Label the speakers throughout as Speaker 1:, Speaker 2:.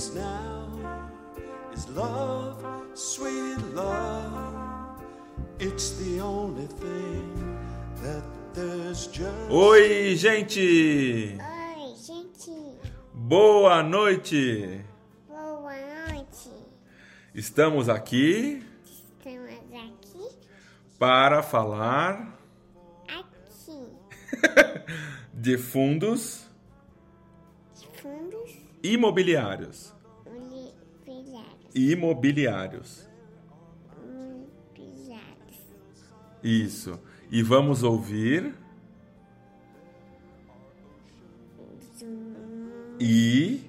Speaker 1: needs now is love, sweet love. It's the only thing that there's just.
Speaker 2: Oi, gente!
Speaker 3: Oi, gente.
Speaker 2: Boa noite!
Speaker 3: Boa noite.
Speaker 2: Estamos aqui
Speaker 3: Estamos aqui,
Speaker 2: para falar
Speaker 3: aqui,
Speaker 2: de fundos
Speaker 3: fundos
Speaker 2: imobiliários.
Speaker 3: Imobiliários.
Speaker 2: Isso. E vamos ouvir. E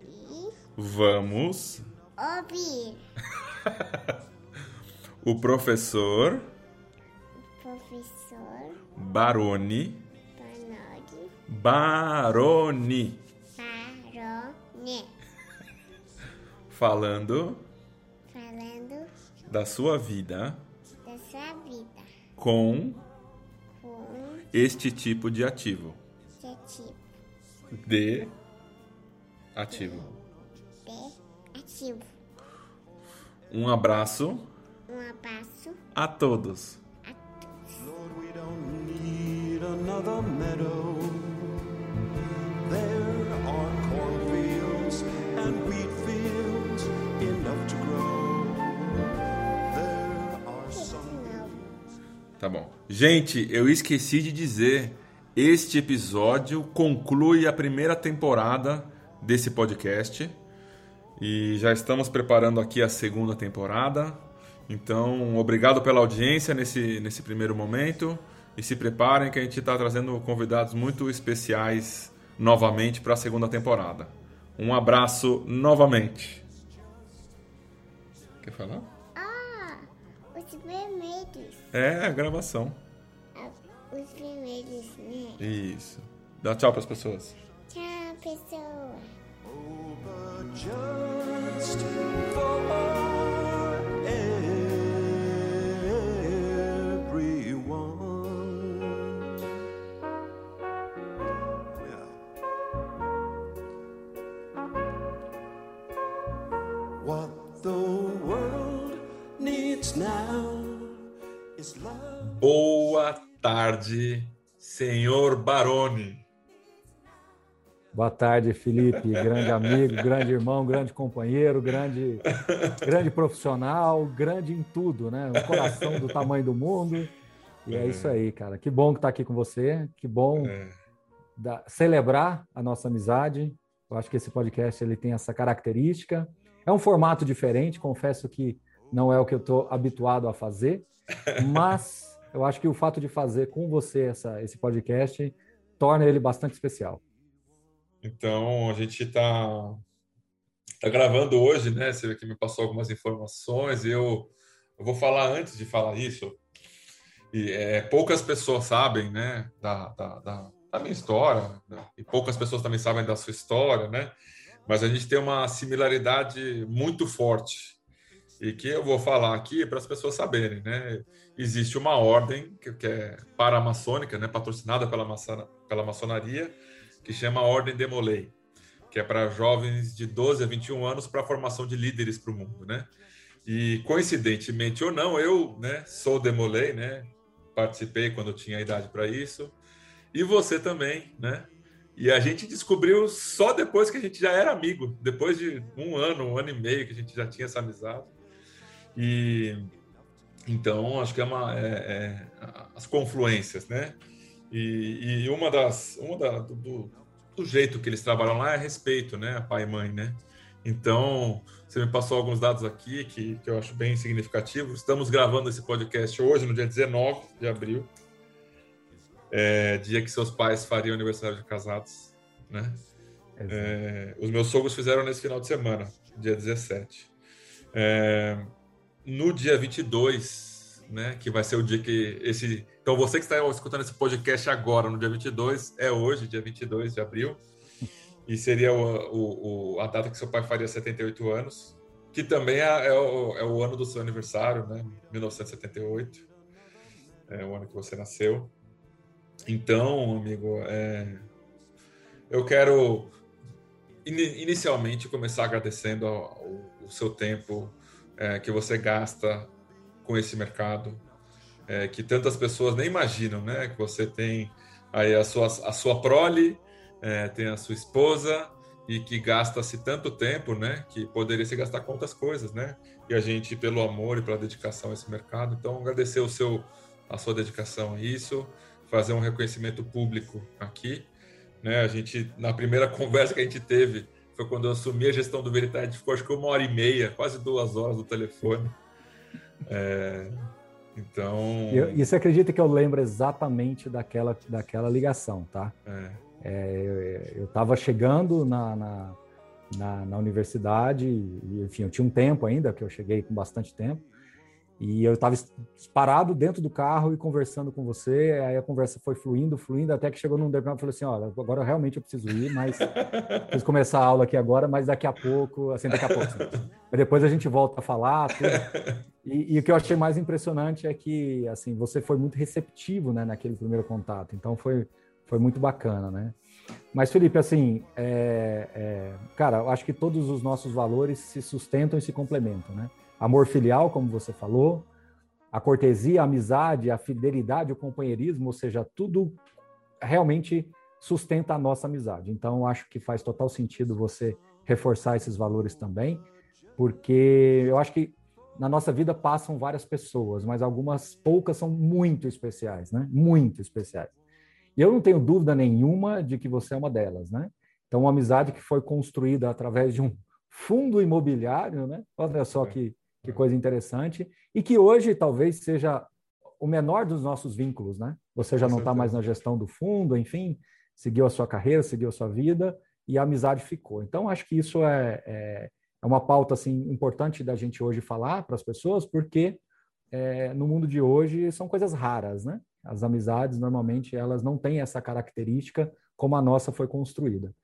Speaker 3: E
Speaker 2: vamos
Speaker 3: ouvir.
Speaker 2: O professor
Speaker 3: professor
Speaker 2: Baroni.
Speaker 3: Panodi
Speaker 2: Baroni.
Speaker 3: Barone
Speaker 2: falando
Speaker 3: falando
Speaker 2: da sua vida
Speaker 3: da sua vida
Speaker 2: com
Speaker 3: com
Speaker 2: este tipo de ativo.
Speaker 3: que tipo
Speaker 2: De ativo.
Speaker 3: de ativo.
Speaker 2: Um abraço
Speaker 3: Um abraço
Speaker 2: a todos.
Speaker 3: a todos.
Speaker 1: Lord,
Speaker 2: Tá bom. Gente, eu esqueci de dizer, este episódio conclui a primeira temporada desse podcast e já estamos preparando aqui a segunda temporada. Então, obrigado pela audiência nesse, nesse primeiro momento e se preparem que a gente está trazendo convidados muito especiais novamente para a segunda temporada. Um abraço novamente. Quer falar? É, a gravação.
Speaker 3: Ah, Os vermelhos, né?
Speaker 2: Isso. Dá tchau para as pessoas.
Speaker 3: Tchau, pessoa.
Speaker 1: Oh,
Speaker 2: tarde, senhor Baroni.
Speaker 4: Boa tarde, Felipe, grande amigo, grande irmão, grande companheiro, grande, grande profissional, grande em tudo, né? O coração do tamanho do mundo. E é isso aí, cara. Que bom que tá aqui com você, que bom
Speaker 2: É,
Speaker 4: da- celebrar a nossa amizade. Eu acho que esse podcast ele tem essa característica. É um formato diferente, confesso que não é o que eu estou habituado a fazer, mas eu acho que o fato de fazer com você essa, esse podcast torna ele bastante especial.
Speaker 2: Então, a gente está tá gravando hoje, né? Você que me passou algumas informações eu, eu vou falar antes de falar isso. E é, poucas pessoas sabem, né, da, da, da, da minha história, né? e poucas pessoas também sabem da sua história, né? Mas a gente tem uma similaridade muito forte e que eu vou falar aqui para as pessoas saberem, né? Existe uma ordem que, que é paramaçônica, né, patrocinada pela, maçona, pela maçonaria, que chama Ordem Demolei, que é para jovens de 12 a 21 anos para a formação de líderes para o mundo, né? E coincidentemente ou não, eu, né, sou Demolei, né? Participei quando tinha idade para isso. E você também, né? E a gente descobriu só depois que a gente já era amigo, depois de um ano, um ano e meio que a gente já tinha essa amizade. E então acho que é uma é, é, as confluências, né? E, e uma das uma da, do, do, jeito que eles trabalham lá é respeito, né? Pai e mãe, né? Então você me passou alguns dados aqui que, que eu acho bem significativos. Estamos gravando esse podcast hoje, no dia 19 de abril, é, dia que seus pais fariam aniversário de casados, né? É, os meus sogros fizeram nesse final de semana, dia 17. É, no dia 22, né, que vai ser o dia que esse... Então, você que está escutando esse podcast agora, no dia 22, é hoje, dia 22 de abril, e seria o, o, o, a data que seu pai faria 78 anos, que também é, é, o, é o ano do seu aniversário, né, 1978, é o ano que você nasceu. Então, amigo, é, eu quero inicialmente começar agradecendo o seu tempo é, que você gasta com esse mercado, é, que tantas pessoas nem imaginam, né? Que você tem aí a sua, a sua prole, é, tem a sua esposa e que gasta-se tanto tempo, né? Que poderia se gastar com outras coisas, né? E a gente, pelo amor e pela dedicação a esse mercado, então agradecer o seu, a sua dedicação a isso, fazer um reconhecimento público aqui, né? A gente na primeira conversa que a gente teve foi quando eu assumi a gestão do Veritade, ficou acho que uma hora e meia, quase duas horas no telefone. É, então.
Speaker 4: Eu, e você acredita que eu lembro exatamente daquela, daquela ligação, tá? É. É, eu estava chegando na, na, na, na, universidade, e, enfim, eu tinha um tempo ainda, que eu cheguei com bastante tempo, e eu estava parado dentro do carro e conversando com você, aí a conversa foi fluindo, fluindo, até que chegou num determinado, falou assim, olha, agora realmente eu preciso ir, mas preciso começar a aula aqui agora, mas daqui a pouco, assim, daqui a pouco, assim, depois a gente volta a falar, e, e, o que eu achei mais impressionante é que, assim, você foi muito receptivo, né, naquele primeiro contato, então foi, foi muito bacana, né? Mas, Felipe, assim, é, é, cara, eu acho que todos os nossos valores se sustentam e se complementam, né? Amor filial, como você falou, a cortesia, a amizade, a fidelidade, o companheirismo, ou seja, tudo realmente sustenta a nossa amizade. Então, acho que faz total sentido você reforçar esses valores também, porque eu acho que na nossa vida passam várias pessoas, mas algumas poucas são muito especiais, né? Muito especiais. E eu não tenho dúvida nenhuma de que você é uma delas, né? Então, uma amizade que foi construída através de um fundo imobiliário, né? Olha só que, que coisa interessante. E que hoje talvez seja o menor dos nossos vínculos, né? Você já não está mais na gestão do fundo, enfim, seguiu a sua carreira, seguiu a sua vida e a amizade ficou. Então, acho que isso é, é, é uma pauta assim importante da gente hoje falar para as pessoas, porque é, no mundo de hoje são coisas raras, né? As amizades, normalmente, elas não têm essa característica como a nossa foi construída.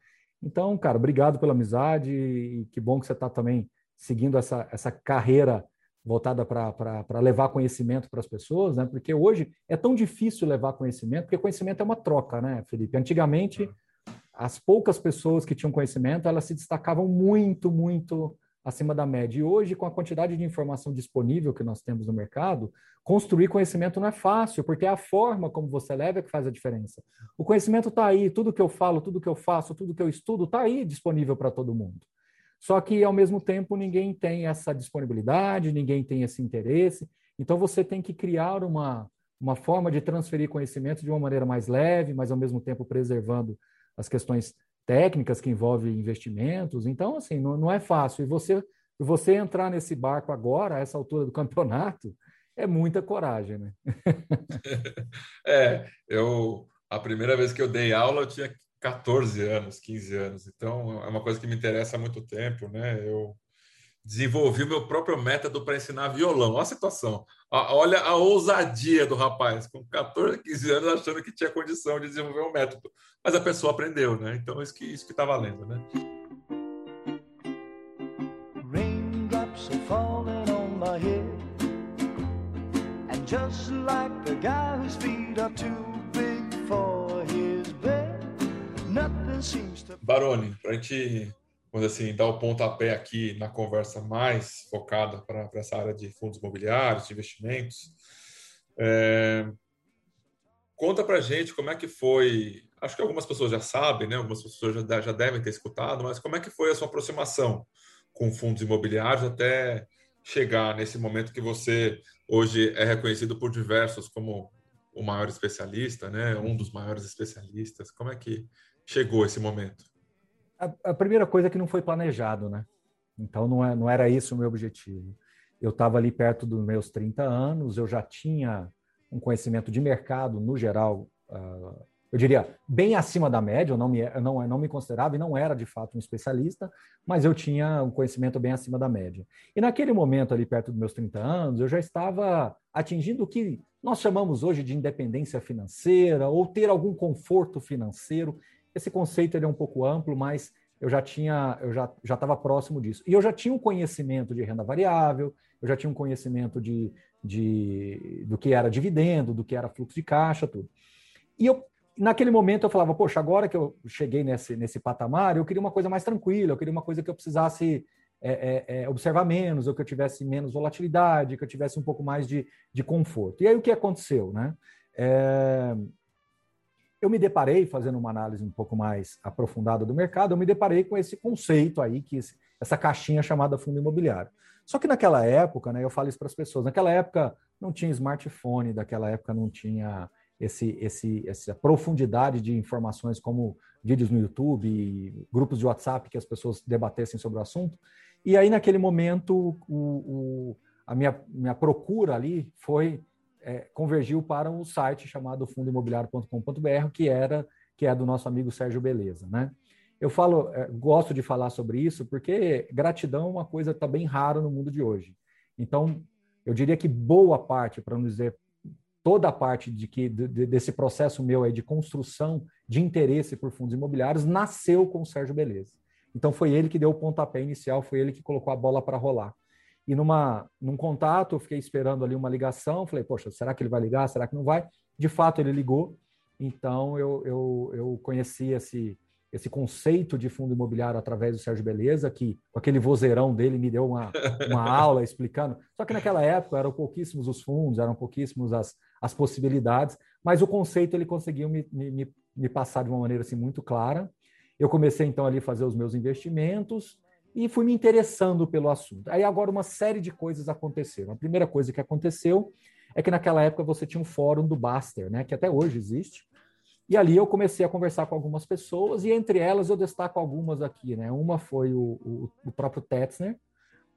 Speaker 4: Então, cara, obrigado pela amizade e que bom que você está também seguindo essa, essa carreira voltada para levar conhecimento para as pessoas, né? Porque hoje é tão difícil levar conhecimento, porque conhecimento é uma troca, né, Felipe? Antigamente, as poucas pessoas que tinham conhecimento, elas se destacavam muito, muito acima da média. E hoje, com a quantidade de informação disponível que nós temos no mercado, construir conhecimento não é fácil, porque é a forma como você leva que faz a diferença. O conhecimento está aí, tudo que eu falo, tudo que eu faço, tudo que eu estudo está aí disponível para todo mundo. Só que, ao mesmo tempo, ninguém tem essa disponibilidade, ninguém tem esse interesse. Então, você tem que criar uma, uma forma de transferir conhecimento de uma maneira mais leve, mas, ao mesmo tempo, preservando as questões técnicas que envolvem investimentos. Então, assim, não, não é fácil. E você, você entrar nesse barco agora, a essa altura do campeonato, é muita coragem, né?
Speaker 2: é, eu a primeira vez que eu dei aula eu tinha 14 anos, 15 anos. Então é uma coisa que me interessa há muito tempo, né? Eu desenvolvi o meu próprio método para ensinar violão. Olha a situação. Olha a ousadia do rapaz, com 14, 15 anos, achando que tinha condição de desenvolver um método. Mas a pessoa aprendeu, né? Então, isso que isso que está valendo, né? Raindrops are falling on my head And just like the guy whose feet are too Baroni, para a gente vamos assim, dar o pontapé aqui na conversa mais focada para essa área de fundos imobiliários, de investimentos. É, conta para gente como é que foi. Acho que algumas pessoas já sabem, né? Algumas pessoas já, já devem ter escutado, mas como é que foi a sua aproximação com fundos imobiliários até chegar nesse momento que você hoje é reconhecido por diversos como o maior especialista, né? Um dos maiores especialistas. Como é que chegou esse momento?
Speaker 4: a, a, primeira coisa é que não foi planejado, né? Então não, é, não era isso o meu objetivo. Eu estava ali perto dos meus 30 anos, eu já tinha um conhecimento de mercado no geral, uh, eu diria, bem acima da média, eu não me, eu não, eu não me considerava e não era de fato um especialista, mas eu tinha um conhecimento bem acima da média. E naquele momento, ali perto dos meus 30 anos, eu já estava atingindo o que nós chamamos hoje de independência financeira ou ter algum conforto financeiro. Esse conceito ele é um pouco amplo, mas eu já tinha, eu já já estava próximo disso. E eu já tinha um conhecimento de renda variável, eu já tinha um conhecimento de, de do que era dividendo, do que era fluxo de caixa, tudo. E eu naquele momento eu falava, poxa, agora que eu cheguei nesse, nesse patamar, eu queria uma coisa mais tranquila, eu queria uma coisa que eu precisasse é, é, é, observar menos, ou que eu tivesse menos volatilidade, que eu tivesse um pouco mais de, de conforto. E aí o que aconteceu? Né? Eu me deparei, fazendo uma análise um pouco mais aprofundada do mercado, eu me deparei com esse conceito aí, que essa caixinha chamada fundo imobiliário. Só que naquela época, né, eu falo isso para as pessoas, naquela época não tinha smartphone, daquela época não tinha esse, esse, essa profundidade de informações como vídeos no YouTube, grupos de WhatsApp que as pessoas debatessem sobre o assunto. E aí, naquele momento, o, o, a minha, minha procura ali foi é, convergiu para um site chamado fundoimobiliário.com.br, que era que é do nosso amigo Sérgio Beleza, né? Eu falo, é, gosto de falar sobre isso porque gratidão é uma coisa que está bem rara no mundo de hoje. Então, eu diria que boa parte, para não dizer toda a parte de que de, desse processo meu aí de construção de interesse por fundos imobiliários nasceu com o Sérgio Beleza. Então foi ele que deu o pontapé inicial, foi ele que colocou a bola para rolar. E numa, num contato, eu fiquei esperando ali uma ligação, falei, poxa, será que ele vai ligar? Será que não vai? De fato, ele ligou. Então eu, eu, eu conheci esse, esse conceito de fundo imobiliário através do Sérgio Beleza, que com aquele vozeirão dele me deu uma, uma aula explicando. Só que naquela época eram pouquíssimos os fundos, eram pouquíssimos as, as possibilidades, mas o conceito ele conseguiu me, me, me passar de uma maneira assim, muito clara. Eu comecei então ali a fazer os meus investimentos e fui me interessando pelo assunto. Aí agora uma série de coisas aconteceram. A primeira coisa que aconteceu é que naquela época você tinha um fórum do Baster, né, que até hoje existe, e ali eu comecei a conversar com algumas pessoas, e entre elas eu destaco algumas aqui. Né? Uma foi o, o, o próprio Tetzner,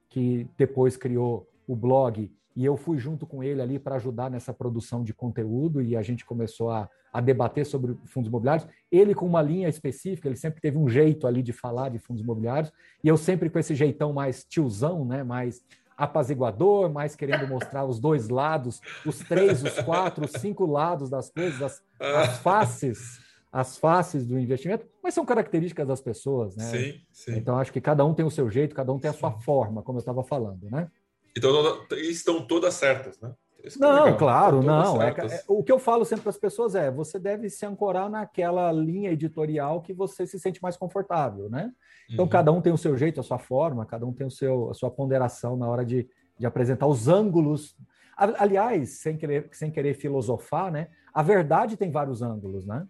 Speaker 4: que depois criou o blog, e eu fui junto com ele ali para ajudar nessa produção de conteúdo, e a gente começou a, a debater sobre fundos imobiliários. Ele com uma linha específica, ele sempre teve um jeito ali de falar de fundos imobiliários, e eu sempre com esse jeitão mais tiozão, né? mais apaziguador, mais querendo mostrar os dois lados, os três, os quatro, os cinco lados das coisas, as, as faces, as faces do investimento, mas são características das pessoas, né? Sim, sim. Então acho que cada um tem o seu jeito, cada um tem a sua forma, como eu estava falando, né?
Speaker 2: Então estão todas certas, né?
Speaker 4: não, é claro, não. É, é, o que eu falo sempre para as pessoas é: você deve se ancorar naquela linha editorial que você se sente mais confortável, né? Então, uhum. cada um tem o seu jeito, a sua forma, cada um tem o seu, a sua ponderação na hora de, de apresentar os ângulos. Aliás, sem querer, sem querer filosofar, né? A verdade tem vários ângulos, né?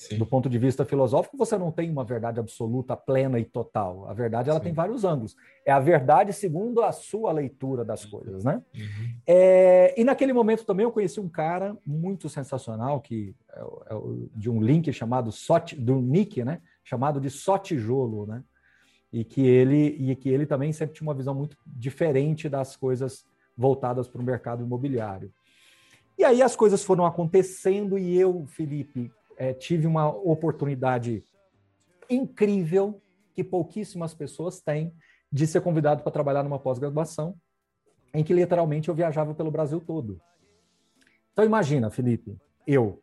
Speaker 4: Sim. Do ponto de vista filosófico, você não tem uma verdade absoluta, plena e total. A verdade ela Sim. tem vários ângulos. É a verdade segundo a sua leitura das uhum. coisas, né? Uhum. É, e naquele momento também eu conheci um cara muito sensacional que é, é de um link chamado Sot, do Nick, né? Chamado de Só Tijolo, né? E que ele e que ele também sempre tinha uma visão muito diferente das coisas voltadas para o mercado imobiliário. E aí as coisas foram acontecendo e eu, Felipe, é, tive uma oportunidade incrível que pouquíssimas pessoas têm de ser convidado para trabalhar numa pós-graduação em que literalmente eu viajava pelo Brasil todo. Então imagina, Felipe, eu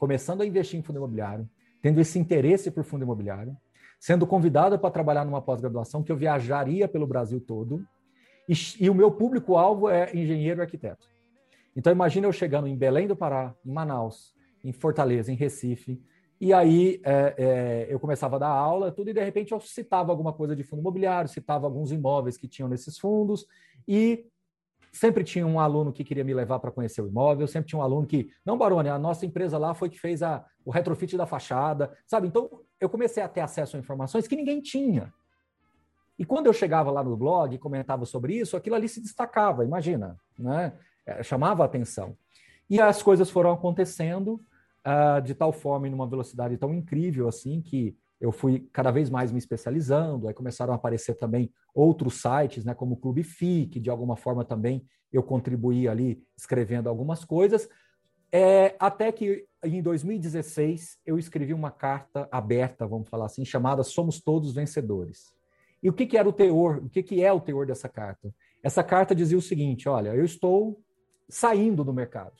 Speaker 4: começando a investir em fundo imobiliário, tendo esse interesse por fundo imobiliário, sendo convidado para trabalhar numa pós-graduação que eu viajaria pelo Brasil todo, e, e o meu público-alvo é engenheiro e arquiteto. Então imagina eu chegando em Belém do Pará, em Manaus, em Fortaleza, em Recife. E aí é, é, eu começava a dar aula, tudo, e de repente eu citava alguma coisa de fundo imobiliário, citava alguns imóveis que tinham nesses fundos, e sempre tinha um aluno que queria me levar para conhecer o imóvel, sempre tinha um aluno que, não, Baroni, a nossa empresa lá foi que fez a, o retrofit da fachada, sabe? Então eu comecei a ter acesso a informações que ninguém tinha. E quando eu chegava lá no blog e comentava sobre isso, aquilo ali se destacava, imagina, né? É, chamava a atenção. E as coisas foram acontecendo, uh, de tal forma e numa velocidade tão incrível assim que eu fui cada vez mais me especializando, aí começaram a aparecer também outros sites, né, como o Clube FI, que de alguma forma também eu contribuí ali escrevendo algumas coisas, é, até que em 2016 eu escrevi uma carta aberta, vamos falar assim, chamada Somos Todos Vencedores. E o que, que era o teor, o que, que é o teor dessa carta? Essa carta dizia o seguinte, olha, eu estou saindo do mercado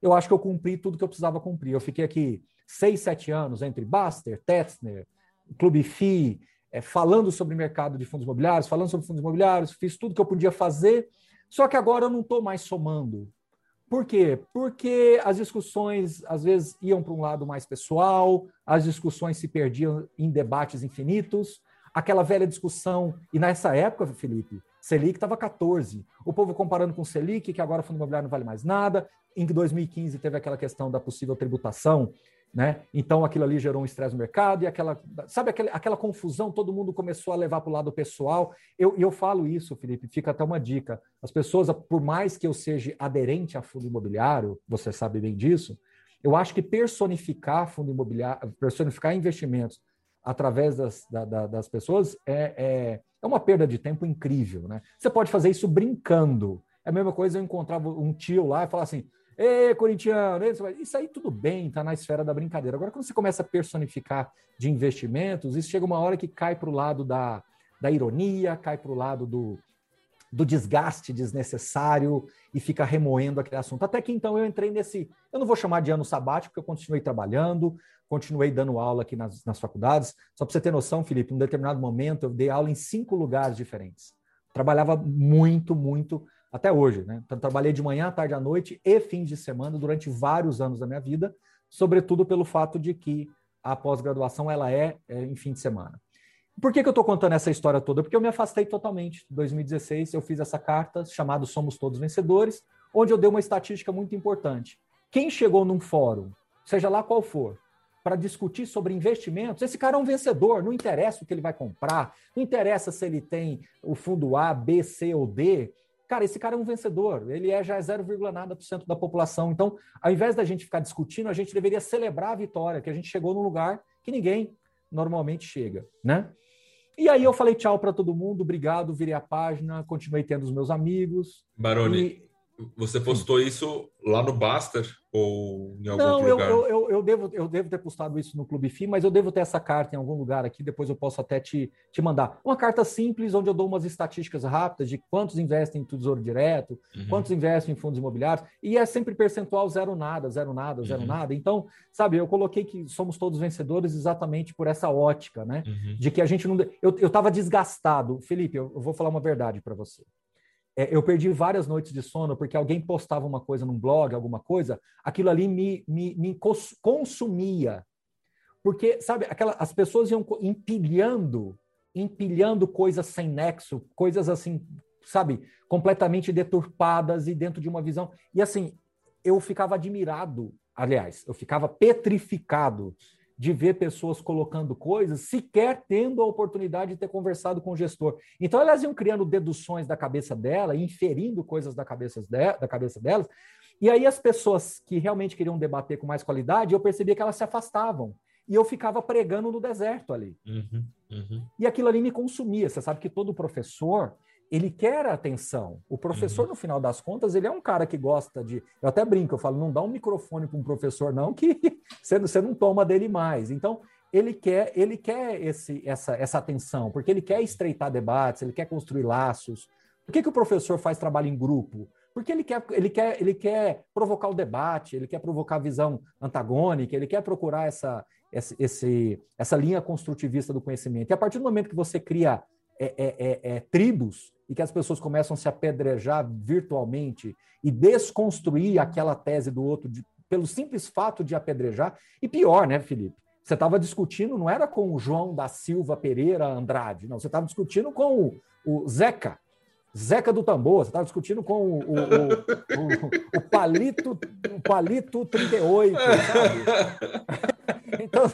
Speaker 4: eu acho que eu cumpri tudo que eu precisava cumprir. Eu fiquei aqui seis, sete anos entre Baster, Tetzner, Clube FI, é, falando sobre mercado de fundos imobiliários, falando sobre fundos imobiliários, fiz tudo que eu podia fazer, só que agora eu não estou mais somando. Por quê? Porque as discussões às vezes iam para um lado mais pessoal, as discussões se perdiam em debates infinitos, aquela velha discussão, e nessa época, Felipe, Selic estava 14. O povo comparando com Selic, que agora o fundo imobiliário não vale mais nada. Em 2015 teve aquela questão da possível tributação né? Então aquilo ali gerou um estresse no mercado e aquela, sabe, aquela, aquela confusão, todo mundo começou a levar para o lado pessoal. Eu, eu falo isso, Felipe, fica até uma dica. As pessoas, por mais que eu seja aderente a fundo imobiliário, você sabe bem disso, eu acho que personificar fundo imobiliário, personificar investimentos através das, da, das pessoas é, é, é uma perda de tempo incrível, né? Você pode fazer isso brincando. É a mesma coisa eu encontrava um tio lá e falar assim: Ê, corintiano, isso aí tudo bem, está na esfera da brincadeira. Agora, quando você começa a personificar de investimentos, isso chega uma hora que cai para o lado da, da ironia, cai para o lado do, do desgaste desnecessário e fica remoendo aquele assunto. Até que então eu entrei nesse, eu não vou chamar de ano sabático, porque eu continuei trabalhando, continuei dando aula aqui nas, nas faculdades. Só para você ter noção, Felipe, em um determinado momento eu dei aula em cinco lugares diferentes. Trabalhava muito, muito até hoje. Né? Então, trabalhei de manhã, tarde à noite e fins de semana durante vários anos da minha vida, sobretudo pelo fato de que a pós-graduação ela é, é, em fim de semana. Por que, que eu estou contando essa história toda? Porque eu me afastei totalmente. Em 2016, eu fiz essa carta chamada Somos Todos Vencedores, onde eu dei uma estatística muito importante. Quem chegou num fórum, seja lá qual for, para discutir sobre investimentos, esse cara é um vencedor, não interessa o que ele vai comprar, não interessa se ele tem o fundo A, B, C ou D, Cara, esse cara é um vencedor, ele é já é 0, nada por cento da população. Então, ao invés da gente ficar discutindo, a gente deveria celebrar a vitória, que a gente chegou num lugar que ninguém normalmente chega, né? E aí eu falei tchau para todo mundo, obrigado, virei a página, continuei tendo os meus amigos.
Speaker 2: Baroni. Você postou isso lá no Baster ou em algum
Speaker 4: Não,
Speaker 2: lugar?
Speaker 4: Eu, eu, eu, devo, eu devo ter postado isso no Clube FI, mas eu devo ter essa carta em algum lugar aqui, depois eu posso até te, te mandar. Uma carta simples, onde eu dou umas estatísticas rápidas de quantos investem em Tesouro Direto, uhum. quantos investem em fundos imobiliários, e é sempre percentual zero nada, zero nada, zero uhum. nada. Então, sabe, eu coloquei que somos todos vencedores exatamente por essa ótica, né? Uhum. De que a gente não... Eu estava desgastado. Felipe, eu, eu vou falar uma verdade para você é, eu perdi várias noites de sono porque alguém postava uma coisa num blog, alguma coisa, aquilo ali me, me, me consumia. Porque, sabe, aquela, as pessoas iam empilhando, empilhando coisas sem nexo, coisas assim, sabe, completamente deturpadas e dentro de uma visão. E assim, eu ficava admirado, aliás, eu ficava petrificado de ver pessoas colocando coisas, sequer tendo a oportunidade de ter conversado com o gestor. Então, elas iam criando deduções da cabeça dela, inferindo coisas da cabeça, de, da cabeça delas, e aí as pessoas que realmente queriam debater com mais qualidade, eu percebia que elas se afastavam. E eu ficava pregando no deserto ali. Uhum, uhum. E aquilo ali me consumia. Você sabe que todo professor, ele quer a atenção. O professor, uhum. no final das contas, ele é um cara que gosta de. Eu até brinco, eu falo, não dá um microfone para um professor, não, que você, você não toma dele mais. Então, ele quer, ele quer esse, essa, essa atenção, porque ele quer estreitar debates, ele quer construir laços. Por que, que o professor faz trabalho em grupo? Porque ele quer, ele, quer, ele quer provocar o debate, ele quer provocar a visão antagônica, ele quer procurar essa, essa, esse, essa linha construtivista do conhecimento. E a partir do momento que você cria é, é, é, é, tribos e que as pessoas começam a se apedrejar virtualmente e desconstruir aquela tese do outro de, pelo simples fato de apedrejar. E pior, né, Felipe? Você estava discutindo, não era com o João da Silva Pereira Andrade, não, você estava discutindo com o, o Zeca, Zeca do Tambor, você estava discutindo com o, o, o, o, Palito, o Palito 38, sabe? Então,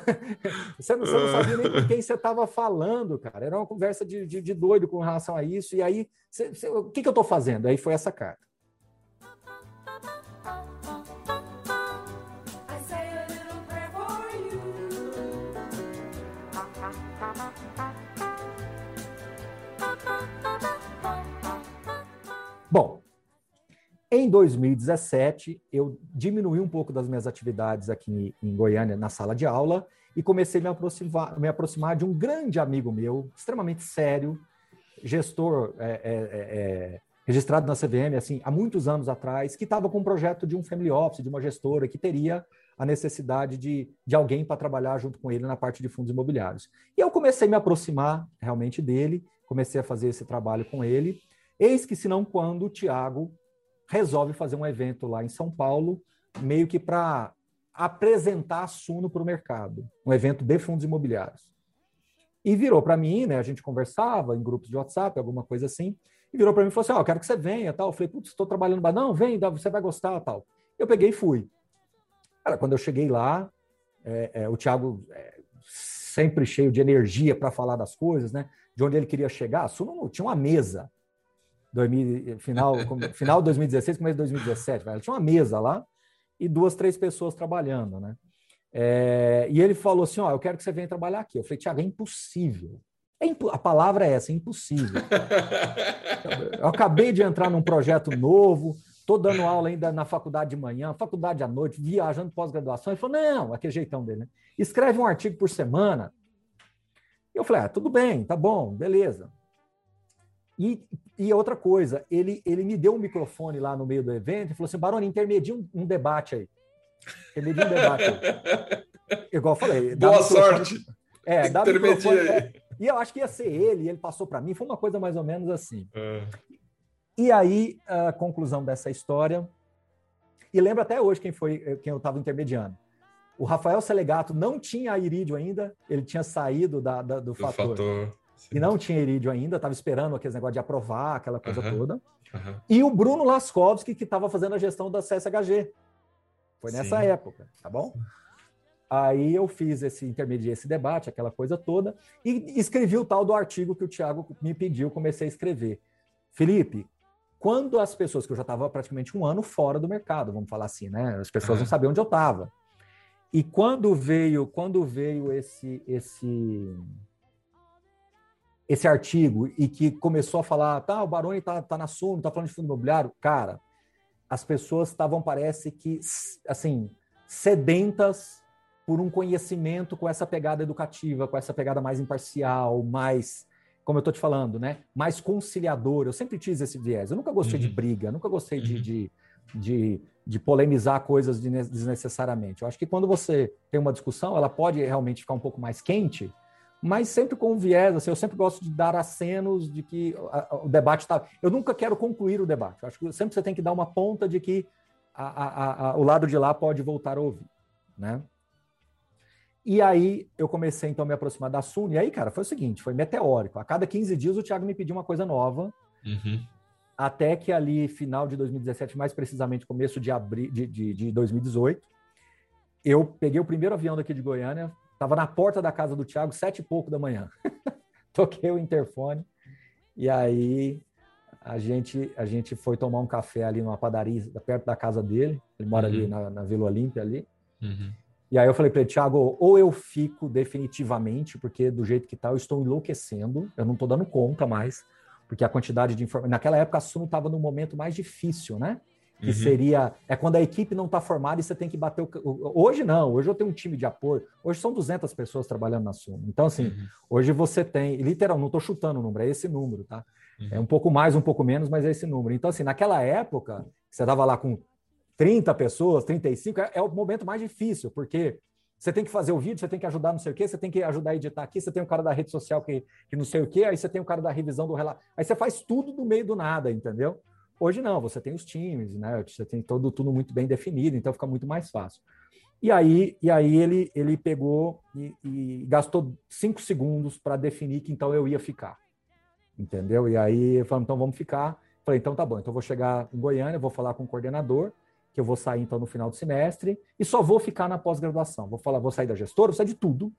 Speaker 4: você não, você não sabia nem com quem você estava falando, cara. Era uma conversa de, de, de, doido com relação a isso. E aí, você, você, o que, que eu estou fazendo? Aí foi essa carta. Bom, em 2017, eu diminui um pouco das minhas atividades aqui em Goiânia, na sala de aula, e comecei a me aproximar, me aproximar de um grande amigo meu, extremamente sério, gestor é, é, é, é registrado na CVM, assim, há muitos anos atrás, que estava com um projeto de um family office, de uma gestora que teria a necessidade de, de alguém para trabalhar junto com ele na parte de fundos imobiliários. E eu comecei a me aproximar realmente dele, comecei a fazer esse trabalho com ele. Eis que, se não quando, o Tiago resolve fazer um evento lá em São Paulo, meio que para apresentar a Suno para o mercado, um evento de fundos imobiliários. E virou para mim, né? A gente conversava em grupos de WhatsApp, alguma coisa assim, e virou para mim e falou assim: Ó, oh, quero que você venha, tal. Eu falei, putz, estou trabalhando, não, vem, você vai gostar, tal. Eu peguei e fui. Cara, quando eu cheguei lá, é, é, o Thiago é, sempre cheio de energia para falar das coisas, né? De onde ele queria chegar. A Suno tinha uma mesa 2000, final, final de 2016, começo de 2017. Ela tinha uma mesa lá e duas, três pessoas trabalhando, né? É, e ele falou assim: Ó, eu quero que você venha trabalhar aqui. Eu falei, Tiago, é impossível. É a palavra é essa, é impossível. eu acabei de entrar num projeto novo, estou dando aula ainda na faculdade de manhã, faculdade à noite, viajando pós-graduação. Ele falou: não, aquele jeitão dele, né? Escreve um artigo por semana. E eu falei: ah, tudo bem, tá bom, beleza. E, e outra coisa, ele, ele me deu um microfone lá no meio do evento e falou assim: Baroni, intermedia um, um debate aí. Intermedia um debate aí. Igual eu falei.
Speaker 2: Boa sorte.
Speaker 4: É, dá microfone. É, e eu acho que ia ser ele, ele passou para mim, foi uma coisa mais ou menos assim. É. E aí, a conclusão dessa história. E lembro até hoje quem foi quem eu estava intermediando. O Rafael Selegato não tinha a Irídio ainda, ele tinha saído da, da do, do fator. fator. E não tinha irídio ainda, estava esperando aquele negócio de aprovar, aquela coisa uhum. toda. Uhum. E o Bruno Laskovski, que estava fazendo a gestão da CSHG. Foi nessa Sim. época, tá bom? Aí eu fiz esse intermediei esse debate, aquela coisa toda, e escrevi o tal do artigo que o Tiago me pediu, comecei a escrever. Felipe, quando as pessoas, que eu já estava praticamente um ano fora do mercado, vamos falar assim, né? As pessoas uhum. não sabiam onde eu estava. E quando veio, quando veio esse, esse esse artigo e que começou a falar, tá, o Baroni tá, tá na Suno, tá falando de fundo imobiliário, cara, as pessoas estavam, parece que, assim, sedentas por um conhecimento com essa pegada educativa, com essa pegada mais imparcial, mais, como eu tô te falando, né, mais conciliador. Eu sempre tive esse viés. Eu nunca gostei uhum. de briga, nunca gostei uhum. de, de, de, de, polemizar coisas desnecessariamente. Eu acho que quando você tem uma discussão, ela pode realmente ficar um pouco mais quente, mas sempre com um viés, assim, eu sempre gosto de dar acenos de que o debate está... Eu nunca quero concluir o debate, eu acho que sempre você tem que dar uma ponta de que a, o lado de lá pode voltar a ouvir, né? E aí eu comecei então a me aproximar da Sun, e aí, cara, foi o seguinte, foi meteórico. A cada 15 dias o Thiago me pediu uma coisa nova, uhum. até que ali, final de 2017, mais precisamente começo de, abril, de, de, de 2018, eu peguei o primeiro avião daqui de Goiânia, Estava na porta da casa do Thiago, sete e pouco da manhã. Toquei o interfone e aí a gente, a gente foi tomar um café ali numa padaria perto da casa dele. Ele mora uhum. ali na, na, Vila Olímpia ali. Uhum. E aí eu falei para ele, Thiago, ou eu fico definitivamente, porque do jeito que tá, eu estou enlouquecendo, eu não estou dando conta mais, porque a quantidade de informação. Naquela época a Suno estava no momento mais difícil, né? Que uhum. seria é quando a equipe não está formada e você tem que bater o hoje não hoje eu tenho um time de apoio hoje são 200 pessoas trabalhando na Sumo então assim uhum. hoje você tem literal não estou chutando o número é esse número tá uhum. é um pouco mais um pouco menos mas é esse número então assim naquela época você estava lá com 30 pessoas 35 é, é o momento mais difícil porque você tem que fazer o vídeo, você tem que ajudar não sei o quê, você tem que ajudar a editar aqui, você tem o cara da rede social que, que não sei o quê, aí você tem o cara da revisão do relato. Aí você faz tudo no meio do nada, entendeu? Hoje não, você tem os times, né? Você tem todo tudo muito bem definido, então fica muito mais fácil. E aí, e aí ele, ele pegou e, e gastou cinco segundos para definir que então eu ia ficar. Entendeu? E aí eu falei, então vamos ficar. Falei, então tá bom, então eu vou chegar em Goiânia, vou falar com o coordenador, que eu vou sair então no final do semestre, e só vou ficar na pós-graduação. Vou falar, vou sair da gestora, vou sair de tudo,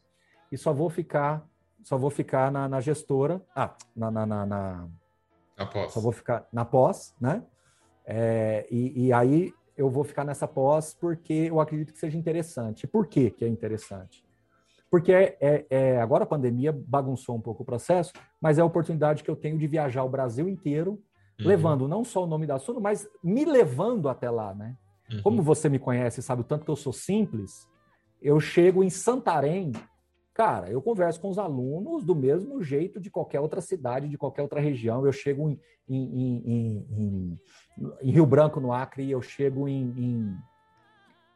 Speaker 4: e só vou ficar, só vou ficar na, na gestora, ah, na, na, na, na
Speaker 2: Após.
Speaker 4: Só vou ficar na pós, né? É, e, e, aí eu vou ficar nessa pós porque eu acredito que seja interessante. Por que, que é interessante? Porque é, é, é, agora a pandemia bagunçou um pouco o processo, mas é a oportunidade que eu tenho de viajar o Brasil inteiro, uhum. levando não só o nome da Suno, mas me levando até lá, né? Uhum. Como você me conhece, sabe o tanto que eu sou simples, eu chego em Santarém Cara, eu converso com os alunos do mesmo jeito de qualquer outra cidade, de qualquer outra região. Eu chego em, em, em, em Rio Branco, no Acre, eu chego em,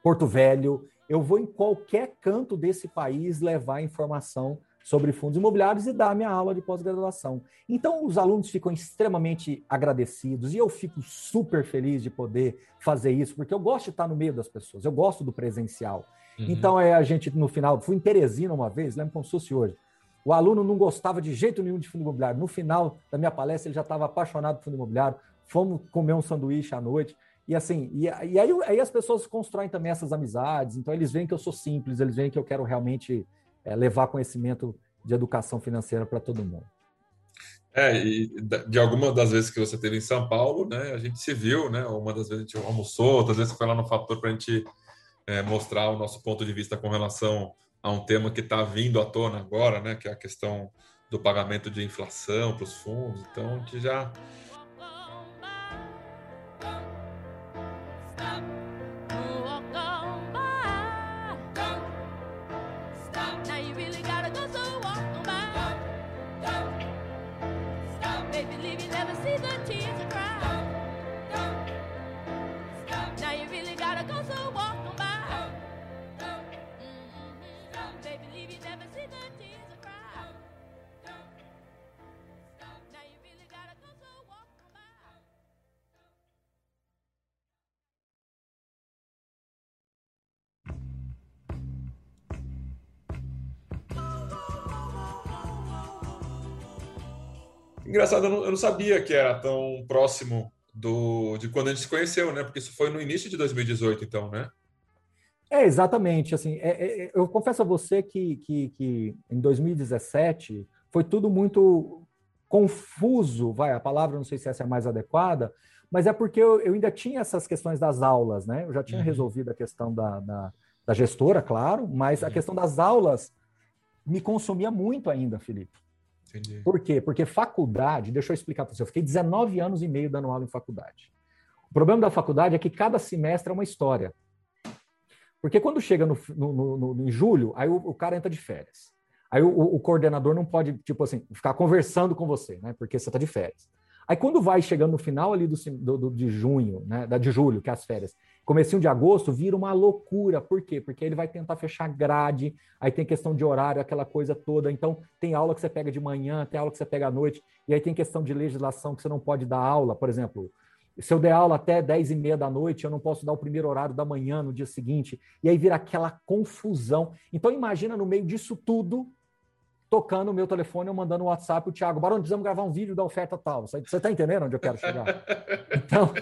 Speaker 4: Porto Velho, eu vou em qualquer canto desse país levar informação sobre fundos imobiliários e dar minha aula de pós-graduação. Então, os alunos ficam extremamente agradecidos e eu fico super feliz de poder fazer isso, porque eu gosto de estar no meio das pessoas, eu gosto do presencial. Uhum. Então, é a gente, no final, fui em Teresina uma vez, lembro como se fosse hoje. O aluno não gostava de jeito nenhum de fundo imobiliário. No final da minha palestra, ele já estava apaixonado por fundo imobiliário. Fomos comer um sanduíche à noite. E assim, e, e aí, aí, as pessoas constroem também essas amizades. Então, eles veem que eu sou simples, eles veem que eu quero realmente é, levar conhecimento de educação financeira para todo mundo.
Speaker 2: É, e de alguma das vezes que você teve em São Paulo, né, a gente se viu, né, uma das vezes a gente almoçou, outras vezes foi lá no Fator para a gente é, mostrar o nosso ponto de vista com relação a um tema que está vindo à tona agora, né, que é a questão do pagamento de inflação para os fundos. Então, a gente já Engraçado, eu não, eu não, sabia que era tão próximo do, de quando a gente se conheceu, né? Porque isso foi no início de 2018, então, né?
Speaker 4: É, exatamente. Assim, é, é, eu confesso a você que, que, que em 2017 foi tudo muito confuso, vai, a palavra não sei se essa é a mais adequada, mas é porque eu, eu ainda tinha essas questões das aulas, né? Eu já tinha uhum. resolvido a questão da, da, da, gestora, claro, mas uhum. a questão das aulas me consumia muito ainda, Felipe. Entendi. Por quê? Porque faculdade, deixa eu explicar para você, eu fiquei 19 anos e meio dando aula em faculdade. O problema da faculdade é que cada semestre é uma história. Porque quando chega no, no, no, em julho, aí o, o, cara entra de férias. Aí o, o, coordenador não pode, tipo assim, ficar conversando com você, né? Porque você está de férias. Aí quando vai chegando no final ali do, do, do, de junho, né? Da de julho, que é as férias, comecinho de agosto, vira uma loucura. Por quê? Porque ele vai tentar fechar grade, aí tem questão de horário, aquela coisa toda. Então, tem aula que você pega de manhã, tem aula que você pega à noite, e aí tem questão de legislação que você não pode dar aula, por exemplo. Se eu der aula até 10 e meia da noite, eu não posso dar o primeiro horário da manhã no dia seguinte. E aí vira aquela confusão. Então, imagina no meio disso tudo, tocando o meu telefone, eu mandando um WhatsApp, o Thiago, Barão, precisamos gravar um vídeo da oferta tal. Você está entendendo onde eu quero chegar? Então,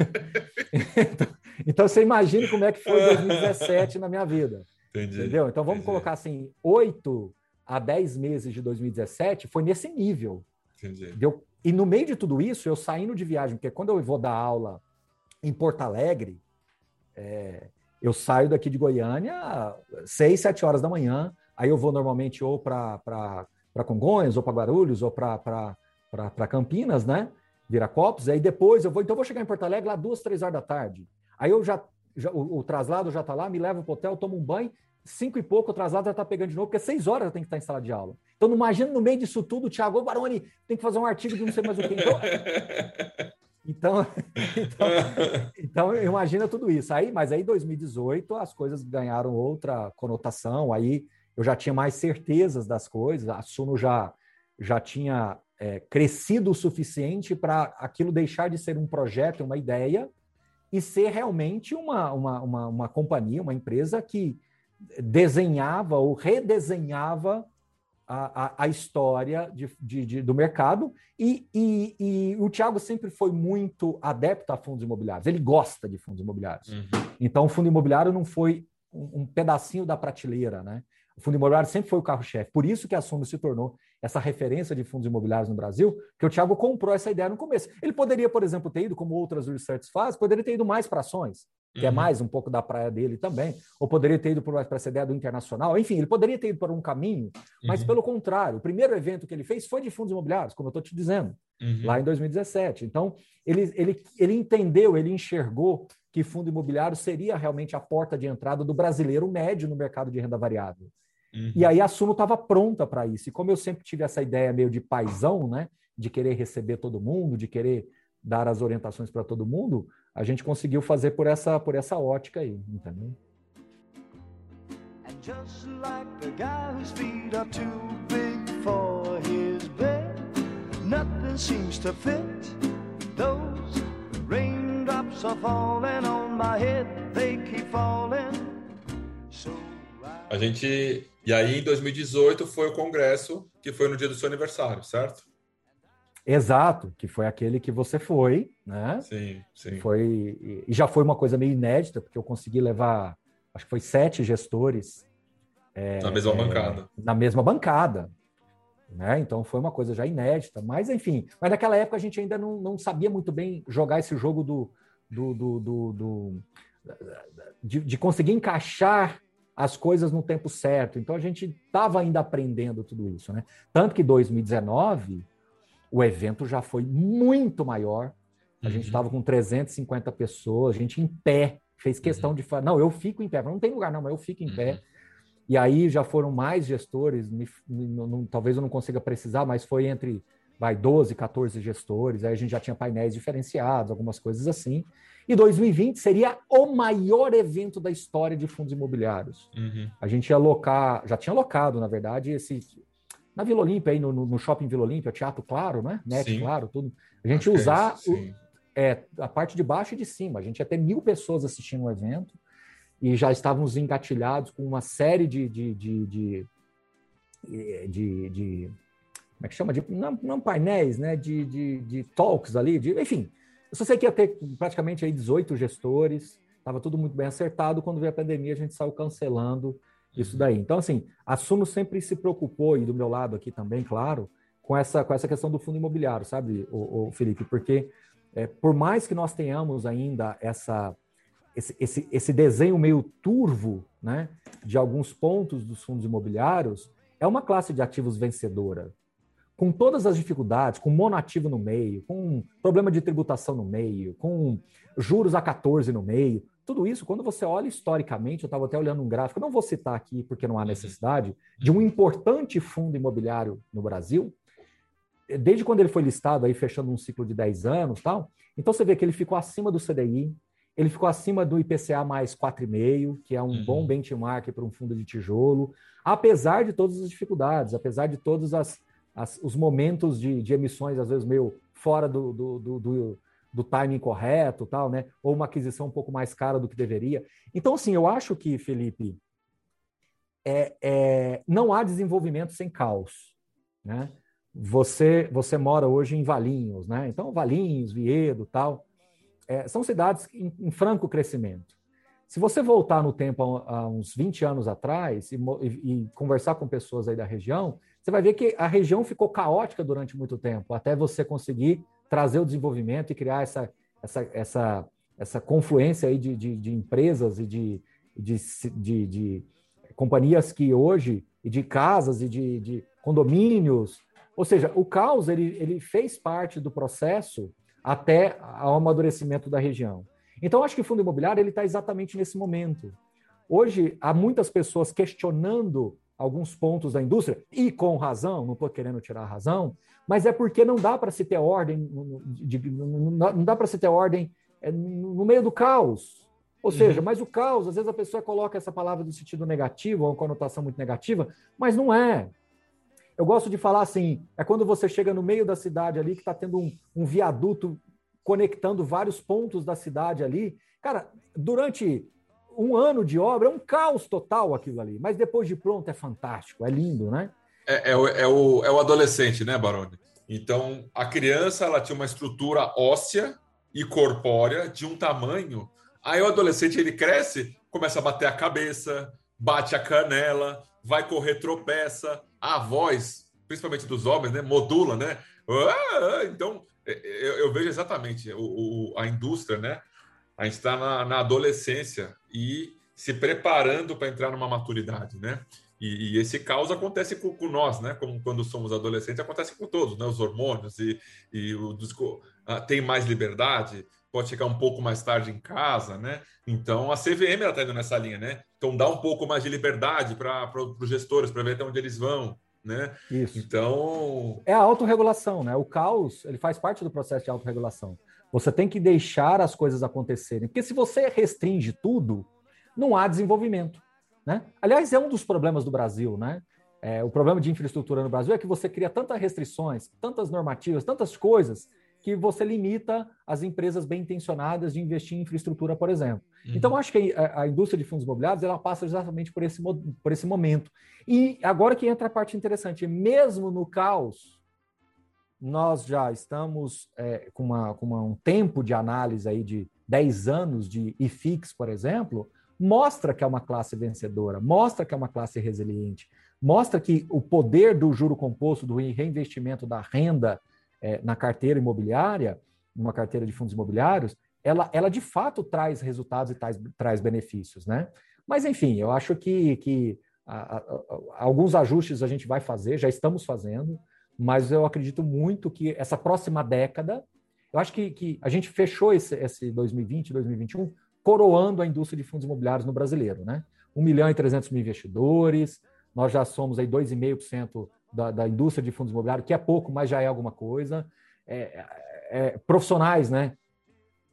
Speaker 4: então, então, você imagina como é que foi 2017 na minha vida. Entendi. Entendeu? Então vamos Entendi. colocar assim, 8 a 10 meses de 2017 foi nesse nível. Entendi. Deu, e no meio de tudo isso, eu saindo de viagem, porque quando eu vou dar aula em Porto Alegre, é, eu saio daqui de Goiânia 6, 7 horas da manhã, aí eu vou normalmente ou para para Congonhas, ou para Guarulhos, ou para Campinas, né? Viracopos. Aí depois eu vou, então eu vou chegar em Porto Alegre lá duas, três horas da tarde. Aí eu já, já o, o, traslado já está lá, me levo para o hotel, tomo um banho, cinco e pouco, o traslado já está pegando de novo, porque seis horas eu tenho que estar em sala de aula. Então, imagina no meio disso tudo, Thiago, Baroni, tem que fazer um artigo de não sei mais o que. Então, então, então, então imagina tudo isso. Aí, mas aí, 2018, as coisas ganharam outra conotação. Aí eu já tinha mais certezas das coisas, a Suno já, já tinha é, crescido o suficiente para aquilo deixar de ser um projeto, uma ideia, e ser realmente uma, uma, uma, uma companhia, uma empresa que desenhava ou redesenhava a, a, a história de, de, de, do mercado. E, e, e, o Thiago sempre foi muito adepto a fundos imobiliários. Ele gosta de fundos imobiliários. Uhum. Então, o fundo imobiliário não foi um, um pedacinho da prateleira, né? O fundo imobiliário sempre foi o carro-chefe. Por isso que a Suno se tornou essa referência de fundos imobiliários no Brasil, que o Thiago comprou essa ideia no começo. Ele poderia, por exemplo, ter ido, como outras research fazem, poderia ter ido mais para ações, que é uhum. é mais um pouco da praia dele também, ou poderia ter ido para essa ideia do internacional. Enfim, ele poderia ter ido para um caminho, mas uhum. pelo contrário, o primeiro evento que ele fez foi de fundos imobiliários, como eu estou te dizendo, uhum. lá em 2017. Então, ele, ele, ele entendeu, ele enxergou que fundo imobiliário seria realmente a porta de entrada do brasileiro médio no mercado de renda variável. Uhum. E aí a Suno estava pronta para isso. E como eu sempre tive essa ideia meio de paisão, né? De querer receber todo mundo, de querer dar as orientações para todo mundo, a gente conseguiu fazer por essa, por essa ótica aí, entendeu? And just like the guy whose feet are too big
Speaker 1: for his bed. Nothing seems to fit. Those raindrops are falling on my head. They keep falling. So I...
Speaker 2: A gente. E aí, em 2018, foi o congresso, que foi no dia do seu aniversário, certo?
Speaker 4: Exato, que foi aquele que você foi, né?
Speaker 2: Sim, sim.
Speaker 4: Foi, e já foi uma coisa meio inédita, porque eu consegui levar, acho que foi sete gestores. É,
Speaker 2: na mesma
Speaker 4: é,
Speaker 2: bancada.
Speaker 4: Na mesma bancada. Né? Então foi uma coisa já inédita. Mas, enfim, mas naquela época a gente ainda não, não sabia muito bem jogar esse jogo do. do, do, do, do de, de conseguir encaixar as coisas no tempo certo. Então a gente estava ainda aprendendo tudo isso, né? Tanto que 2019 o evento já foi muito maior. A uhum. gente estava com 350 pessoas, a gente em pé, fez questão uhum. de falar, não, eu fico em pé, não tem lugar não, mas eu fico em uhum. pé. E aí já foram mais gestores, me, me, não, talvez eu não consiga precisar, mas foi entre vai 12, 14 gestores, aí a gente já tinha painéis diferenciados, algumas coisas assim. E 2020 seria o maior evento da história de fundos imobiliários.
Speaker 2: Uhum.
Speaker 4: A gente ia alocar, já tinha alocado, na verdade, esse na Vila Olímpia, aí no, no, shopping Vila Olímpia, Teatro Claro, né? Net sim. Claro, tudo. A gente Acho usar é, o, é, a parte de baixo e de cima. A gente ia ter mil pessoas assistindo o evento e já estávamos engatilhados com uma série de, de, de, de, de como é que chama? De, não, não painéis, né? De, de, de talks ali, de, enfim. Eu só sei que ia ter praticamente aí 18 gestores, estava tudo muito bem acertado. Quando veio a pandemia, a gente saiu cancelando isso daí. Então, assim, a Suno sempre se preocupou, e do meu lado aqui também, claro, com essa, com essa questão do fundo imobiliário, sabe, o, o Felipe? Porque é, por mais que nós tenhamos ainda essa, esse, esse, esse desenho meio turvo né, de alguns pontos dos fundos imobiliários, é uma classe de ativos vencedora. Com todas as dificuldades, com monoativo no meio, com problema de tributação no meio, com juros a 14 no meio, tudo isso, quando você olha historicamente, eu estava até olhando um gráfico, não vou citar aqui porque não há uhum. necessidade, de um importante fundo imobiliário no Brasil, desde quando ele foi listado, aí fechando um ciclo de 10 anos tal, então você vê que ele ficou acima do CDI, ele ficou acima do IPCA mais 4,5, que é um uhum. bom benchmark para um fundo de tijolo, apesar de todas as dificuldades, apesar de todos as, as, os momentos de, de, emissões, às vezes meio fora do, do, do, do do timing correto, tal, né? Ou uma aquisição um pouco mais cara do que deveria. Então, assim, eu acho que, Felipe, é, é, não há desenvolvimento sem caos, né? Você, você mora hoje em Valinhos, né? Então, Valinhos, Viedo, tal, é, são cidades em, em, franco crescimento. Se você voltar no tempo a uns 20 anos atrás e, e, e conversar com pessoas aí da região, você vai ver que a região ficou caótica durante muito tempo, até você conseguir trazer o desenvolvimento e criar essa, essa, essa, essa confluência aí de, de, de empresas e de, de, de, de, companhias que hoje, e de casas e de, de condomínios, ou seja, o caos ele, ele fez parte do processo até ao amadurecimento da região. Então, acho que o fundo imobiliário ele está exatamente nesse momento. Hoje, há muitas pessoas questionando alguns pontos da indústria, e com razão, não estou querendo tirar a razão, mas é porque não dá para se ter ordem, de, de, não dá para se ter ordem é, no meio do caos. Ou uhum. seja, mas o caos, às vezes a pessoa coloca essa palavra no sentido negativo, ou uma conotação muito negativa, mas não é. Eu gosto de falar assim: é quando você chega no meio da cidade ali, que está tendo um, um viaduto conectando vários pontos da cidade ali. Cara, durante um ano de obra é um caos total aquilo ali, mas depois de pronto é fantástico, é lindo, né?
Speaker 2: É, é, o, é, o, é o adolescente, né, Baroni? Então, a criança ela tinha uma estrutura óssea e corpórea de um tamanho. Aí o adolescente ele cresce, começa a bater a cabeça, bate a canela, vai correr, tropeça. A voz, principalmente dos homens, né, modula, né? Ah, então, é, é, eu, eu vejo exatamente o, o, a indústria, né? A gente está na, na adolescência e se preparando para entrar numa maturidade, né? E, e, esse caos acontece com, com, nós, né? Como quando somos adolescentes, acontece com todos, né? Os hormônios e, e o uh, tem mais liberdade, pode chegar um pouco mais tarde em casa, né? Então a CVM está indo nessa linha, né? Então dá um pouco mais de liberdade para os gestores para ver até onde eles vão, né?
Speaker 4: Isso.
Speaker 2: Então
Speaker 4: é a autorregulação, né? O caos ele faz parte do processo de autorregulação. Você tem que deixar as coisas acontecerem. Porque se você restringe tudo, não há desenvolvimento. Né? Aliás, é um dos problemas do Brasil. Né? É, o problema de infraestrutura no Brasil é que você cria tantas restrições, tantas normativas, tantas coisas, que você limita as empresas bem intencionadas de investir em infraestrutura, por exemplo. Uhum. Então, acho que a, a, indústria de fundos imobiliários ela passa exatamente por esse, por esse momento. E agora que entra a parte interessante, mesmo no caos, nós já estamos é, com, uma, com uma, um tempo de análise aí de 10 anos de IFIX, por exemplo, mostra que é uma classe vencedora, mostra que é uma classe resiliente, mostra que o poder do juro composto, do reinvestimento da renda é, na carteira imobiliária, numa carteira de fundos imobiliários, ela, ela de fato traz resultados e traz, traz benefícios, né? Mas, enfim, eu acho que, que a, a, a, alguns ajustes a gente vai fazer, já estamos fazendo, mas eu acredito muito que essa próxima década, eu acho que, que a gente fechou esse, esse 2020, 2021, coroando a indústria de fundos imobiliários no brasileiro, né? 1 milhão e 300 mil investidores, nós já somos aí 2,5% da, da indústria de fundos imobiliários, que é pouco, mas já é alguma coisa. É, é, é profissionais, né?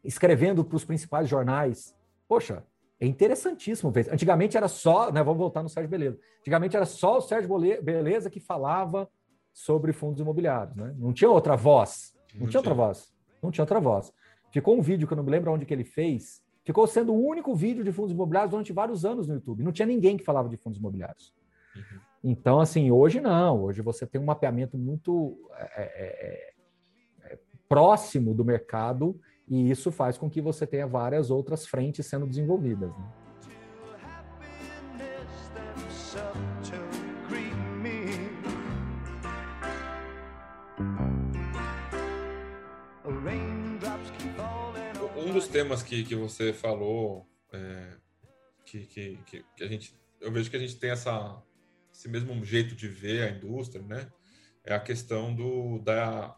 Speaker 4: Escrevendo para os principais jornais. Poxa, é interessantíssimo ver. Antigamente era só, né? Vamos voltar no Sérgio Beleza. Antigamente era só o Sérgio Beleza que falava sobre fundos imobiliários, né? Não tinha outra voz. Não, não tinha outra voz. Não tinha outra voz. Ficou um vídeo que eu não me lembro onde que ele fez. Ficou sendo o único vídeo de fundos imobiliários durante vários anos no YouTube. Não tinha ninguém que falava de fundos imobiliários. Uhum. Então, assim, hoje não. Hoje você tem um mapeamento muito é, é, é, é, próximo do mercado e isso faz com que você tenha várias outras frentes sendo desenvolvidas. Né?
Speaker 2: Dos temas que, que você falou, é, que, que, que a gente, eu vejo que a gente tem essa esse mesmo jeito de ver a indústria, né? É a questão do, da,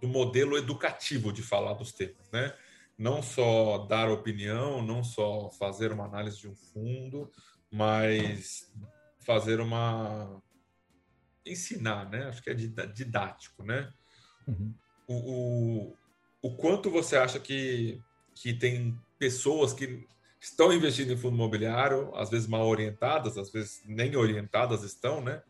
Speaker 2: do modelo educativo de falar dos temas, né? Não só dar opinião, não só fazer uma análise de um fundo, mas fazer uma ensinar, né? Acho que é didático, né? Uhum. O, o, o quanto você acha que, que tem pessoas que estão investindo em fundo imobiliário, às vezes mal orientadas, às vezes nem orientadas estão, né?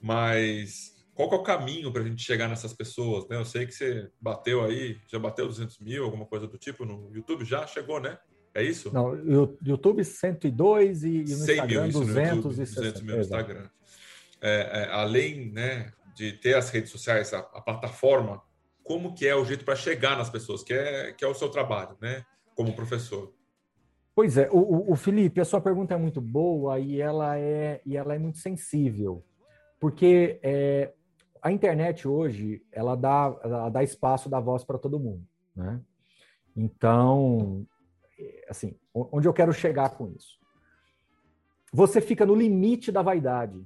Speaker 2: Mas qual é o caminho para a gente chegar nessas pessoas? Né? Eu sei que você bateu aí, já bateu 200 mil, alguma coisa do tipo no YouTube, já chegou, né? É isso?
Speaker 4: Não, YouTube 102 e, e no 100 Instagram mil, 200
Speaker 2: no 200 mil no Instagram. É, é, além né, de ter as redes sociais, a, a plataforma, como que é o jeito para chegar nas pessoas, que é, que é o seu trabalho, né? Como professor.
Speaker 4: Pois é, o, o, Felipe, a sua pergunta é muito boa e ela é, e ela é muito sensível, porque é, a internet hoje ela dá, ela dá espaço da voz para todo mundo, né? Então, assim, onde eu quero chegar com isso? Você fica no limite da vaidade.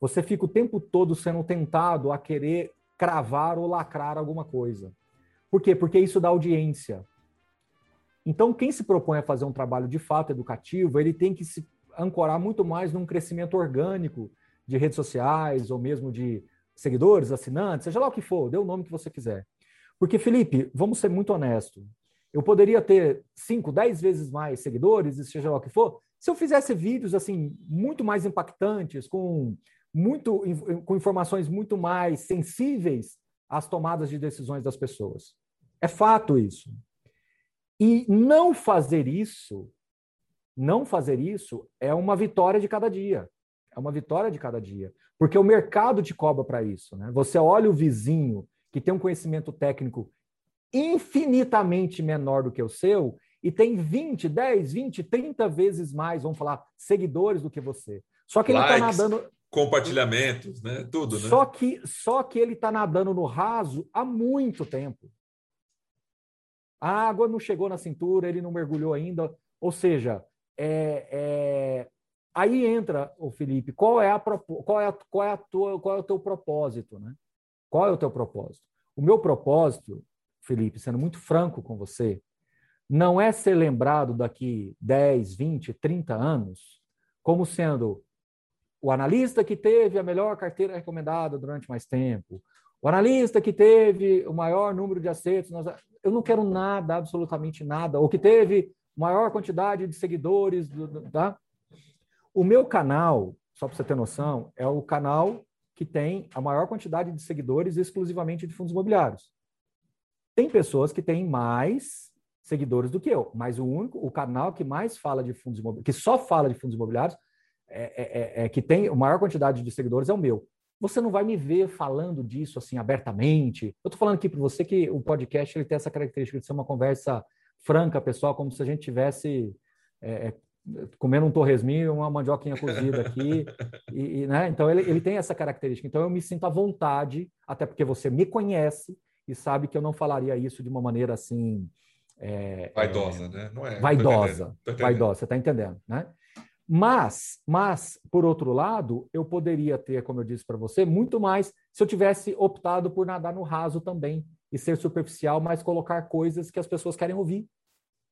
Speaker 4: Você fica o tempo todo sendo tentado a querer cravar ou lacrar alguma coisa. Por quê? Porque isso dá audiência. Então, quem se propõe a fazer um trabalho de fato educativo, ele tem que se ancorar muito mais num crescimento orgânico de redes sociais ou mesmo de seguidores, assinantes, seja lá o que for, dê o nome que você quiser. Porque, Felipe, vamos ser muito honestos. Eu poderia ter 5, 10 vezes mais seguidores, seja lá o que for, se eu fizesse vídeos assim muito mais impactantes, com muito com informações muito mais sensíveis às tomadas de decisões das pessoas. É fato isso. E não fazer isso, não fazer isso é uma vitória de cada dia. É uma vitória de cada dia. Porque o mercado te cobra para isso. Né? Você olha o vizinho que tem um conhecimento técnico infinitamente menor do que o seu e tem 20, 10, 20, 30 vezes mais, vamos falar, seguidores do que você. Só que ele está nadando.
Speaker 2: Compartilhamentos, né? Tudo, né?
Speaker 4: Só que, só que ele está nadando no raso há muito tempo. A água não chegou na cintura, ele não mergulhou ainda. Ou seja, é, é... aí entra o Felipe. Qual é a qual é a, qual é a tua qual é o teu propósito, né? Qual é o teu propósito? O meu propósito, Felipe, sendo muito franco com você, não é ser lembrado daqui 10, 20, 30 anos como sendo o analista que teve a melhor carteira recomendada durante mais tempo, o analista que teve o maior número de acertos, eu não quero nada, absolutamente nada, ou que teve maior quantidade de seguidores, tá? O meu canal, só para você ter noção, é o canal que tem a maior quantidade de seguidores exclusivamente de fundos imobiliários. Tem pessoas que têm mais seguidores do que eu, mas o único, o canal que mais fala de fundos imobiliários, que só fala de fundos imobiliários, é, é, é, é que tem a maior quantidade de seguidores é o meu. Você não vai me ver falando disso assim abertamente. Eu estou falando aqui para você que o podcast ele tem essa característica de ser uma conversa franca, pessoal, como se a gente tivesse é, é comendo um torresminho e uma mandioquinha cozida aqui. e, e, né? Então, ele, ele tem essa característica. Então, eu me sinto à vontade, até porque você me conhece e sabe que eu não falaria isso de uma maneira assim.
Speaker 2: É, vaidosa, é, né? Não
Speaker 4: é. Vaidosa. Tô tô vaidosa, você está entendendo, né? Mas, mas, por outro lado, eu poderia ter, como eu disse para você, muito mais se eu tivesse optado por nadar no raso também e ser superficial, mas colocar coisas que as pessoas querem ouvir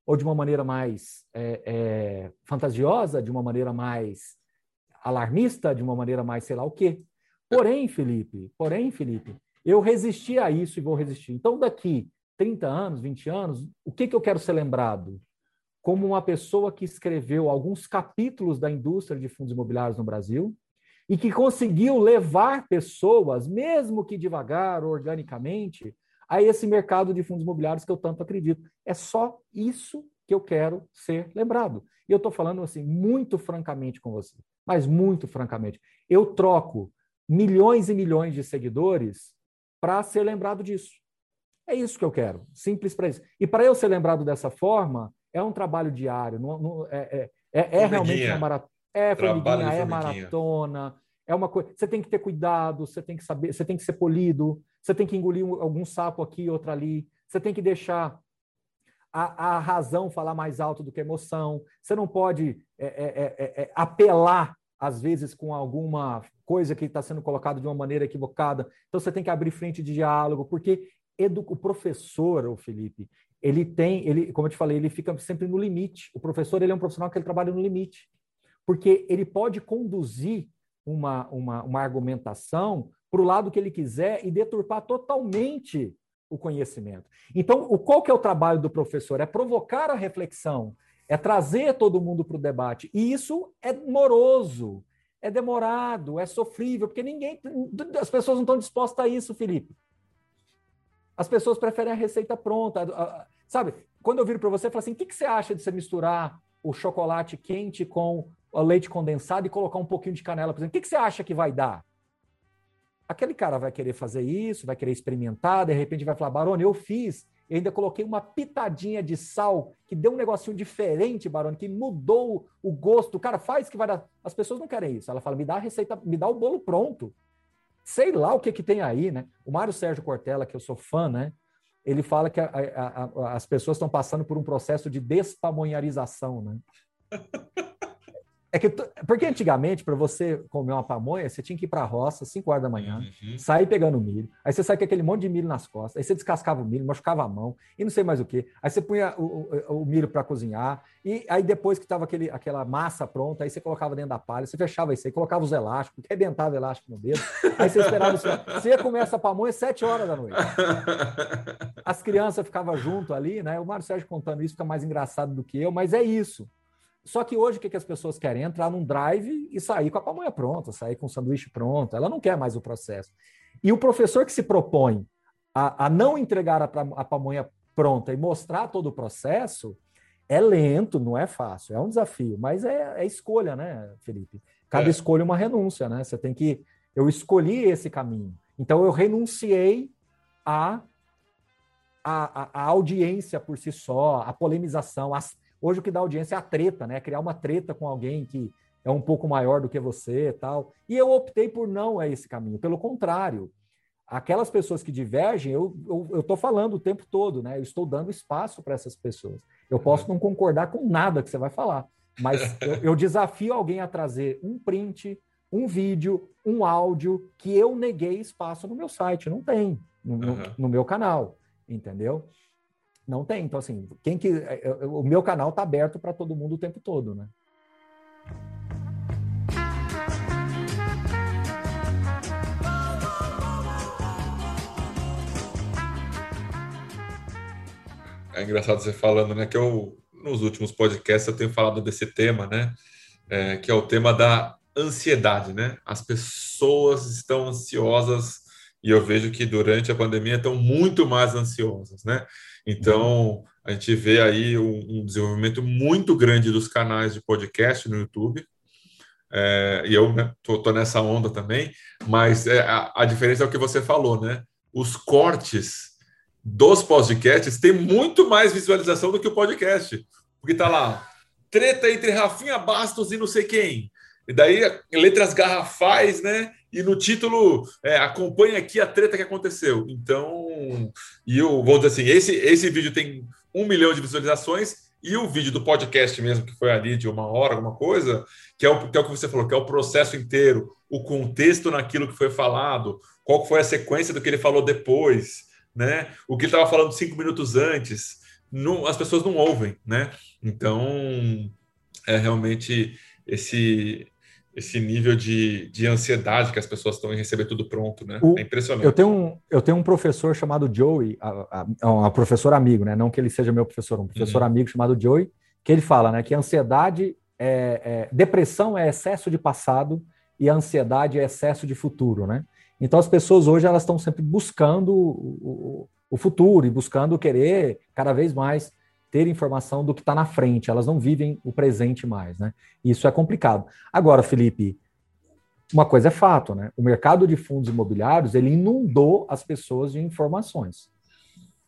Speaker 4: ou de uma maneira mais é, é, fantasiosa, de uma maneira mais alarmista, de uma maneira mais sei lá o quê. Porém, Felipe, porém, Felipe, eu resisti a isso e vou resistir. Então, daqui 30 anos, 20 anos, o que, que eu quero ser lembrado? Como uma pessoa que escreveu alguns capítulos da indústria de fundos imobiliários no Brasil e que conseguiu levar pessoas, mesmo que devagar, organicamente, a esse mercado de fundos imobiliários que eu tanto acredito. É só isso que eu quero ser lembrado. E eu estou falando assim, muito francamente com você, mas muito francamente. Eu troco milhões e milhões de seguidores para ser lembrado disso. É isso que eu quero, simples para isso. E para eu ser lembrado dessa forma, é um trabalho diário, não, não, é, é, é, é realmente uma maratona. É, formiguinha, é maratona, é uma coisa. Você tem que ter cuidado, você tem que saber, você tem que ser polido, você tem que engolir algum sapo aqui, outro ali, você tem que deixar a, a razão falar mais alto do que a emoção, você não pode é, é, é, é apelar, às vezes, com alguma coisa que está sendo colocada de uma maneira equivocada. Então, você tem que abrir frente de diálogo, porque o professor, o Felipe, ele tem, ele, como eu te falei, ele fica sempre no limite. O professor ele é um profissional que ele trabalha no limite, porque ele pode conduzir uma, uma, uma argumentação para o lado que ele quiser e deturpar totalmente o conhecimento. Então, o, qual que é o trabalho do professor? É provocar a reflexão, é trazer todo mundo para o debate. E isso é moroso, é demorado, é sofrível, porque ninguém, as pessoas não estão dispostas a isso, Felipe. As pessoas preferem a receita pronta. Sabe, quando eu viro para você, eu falo assim: o que, que você acha de você misturar o chocolate quente com o leite condensado e colocar um pouquinho de canela, por exemplo? O que, que você acha que vai dar? Aquele cara vai querer fazer isso, vai querer experimentar, de repente vai falar, Barone, eu fiz, eu ainda coloquei uma pitadinha de sal, que deu um negocinho diferente, Barone, que mudou o gosto. Cara faz que vai dar. As pessoas não querem isso. Ela fala, me dá a receita, me dá o bolo pronto. Sei lá o que, que tem aí, né? O Mário Sérgio Cortella, que eu sou fã, né? Ele fala que a, a, a, as pessoas estão passando por um processo de despamonharização, né? É que, porque antigamente, para você comer uma pamonha, você tinha que ir para a roça, 5 horas da manhã, uhum. sair pegando milho. Aí você sai com aquele monte de milho nas costas, aí você descascava o milho, machucava a mão, e não sei mais o que. Aí você punha o, o, o milho para cozinhar, e aí depois que estava aquela massa pronta, aí você colocava dentro da palha, você fechava isso aí, colocava os elásticos, arrebentava o elástico no dedo, aí você esperava. você ia comer essa pamonha 7 horas da noite. As crianças ficavam junto ali, né? O Mário Sérgio contando isso fica mais engraçado do que eu, mas é isso. Só que hoje o que, que as pessoas querem? Entrar num drive e sair com a pamonha pronta, sair com o sanduíche pronto. Ela não quer mais o processo. E o professor que se propõe a, a não entregar a, a pamonha pronta e mostrar todo o processo é lento, não é fácil, é um desafio, mas é, é escolha, né, Felipe? Cada é. escolha é uma renúncia, né? Você tem que. Eu escolhi esse caminho. Então eu renunciei a a, a, a, audiência por si só, a polemização, as, Hoje o que dá audiência é a treta, né? Criar uma treta com alguém que é um pouco maior do que você e tal. E eu optei por não é esse caminho. Pelo contrário, aquelas pessoas que divergem, eu estou falando o tempo todo, né? Eu estou dando espaço para essas pessoas. Eu posso não concordar com nada que você vai falar, mas eu, eu desafio alguém a trazer um print, um vídeo, um áudio que eu neguei espaço no meu site. Não tem, no, uhum. no, no meu canal, entendeu? Não tem. Então, assim, quem que. É, é, o meu canal está aberto para todo mundo o tempo todo, né?
Speaker 2: É engraçado você falando, né? Que eu, nos últimos podcasts, eu tenho falado desse tema, né? É, que é o tema da ansiedade, né? As pessoas estão ansiosas e eu vejo que durante a pandemia estão muito mais ansiosas, né? Então, a gente vê aí um, um desenvolvimento muito grande dos canais de podcast no YouTube. É, e eu né, tô, tô, nessa onda também, mas é, a, a, diferença é o que você falou, né? Os cortes dos podcasts têm muito mais visualização do que o podcast, porque tá lá treta entre Rafinha Bastos e não sei quem. E daí letras garrafais, né? E no título é, acompanha aqui a treta que aconteceu. Então, e eu vou dizer assim, esse esse vídeo tem um milhão de visualizações e o vídeo do podcast mesmo, que foi ali de uma hora, alguma coisa, que é o que, é o que você falou, que é o processo inteiro, o contexto naquilo que foi falado, qual foi a sequência do que ele falou depois, né? O que ele estava falando cinco minutos antes, não, as pessoas não ouvem, né? Então, é realmente esse esse nível de, de ansiedade que as pessoas estão em receber tudo pronto, né? O, é impressionante.
Speaker 4: Eu tenho, um, eu tenho um professor chamado Joey, a, a, um professor amigo, né? Não que ele seja meu professor, um professor uhum. amigo chamado Joey, que ele fala, né? Que ansiedade é, é, depressão é excesso de passado e ansiedade é excesso de futuro, né? Então as pessoas hoje elas estão sempre buscando o, o, o futuro e buscando querer cada vez mais ter informação do que está na frente, elas não vivem o presente mais, né? Isso é complicado. Agora, Felipe, uma coisa é fato, né? O mercado de fundos imobiliários ele inundou as pessoas de informações,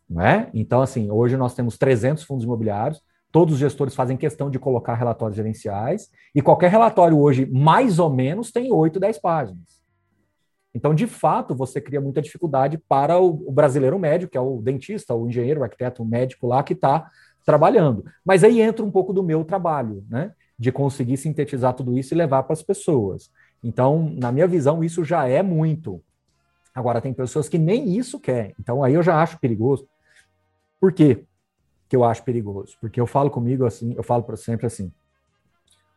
Speaker 4: não é? Então, assim, hoje nós temos 300 fundos imobiliários, todos os gestores fazem questão de colocar relatórios gerenciais, e qualquer relatório hoje, mais ou menos, tem 8, 10 páginas. Então, de fato, você cria muita dificuldade para o, brasileiro médio, que é o dentista, o engenheiro, o arquiteto, o médico lá que está trabalhando. Mas aí entra um pouco do meu trabalho, né? De conseguir sintetizar tudo isso e levar para as pessoas. Então, na minha visão, isso já é muito. Agora, tem pessoas que nem isso querem. Então, aí eu já acho perigoso. Por quê que eu acho perigoso? Porque eu falo comigo assim, eu falo sempre assim.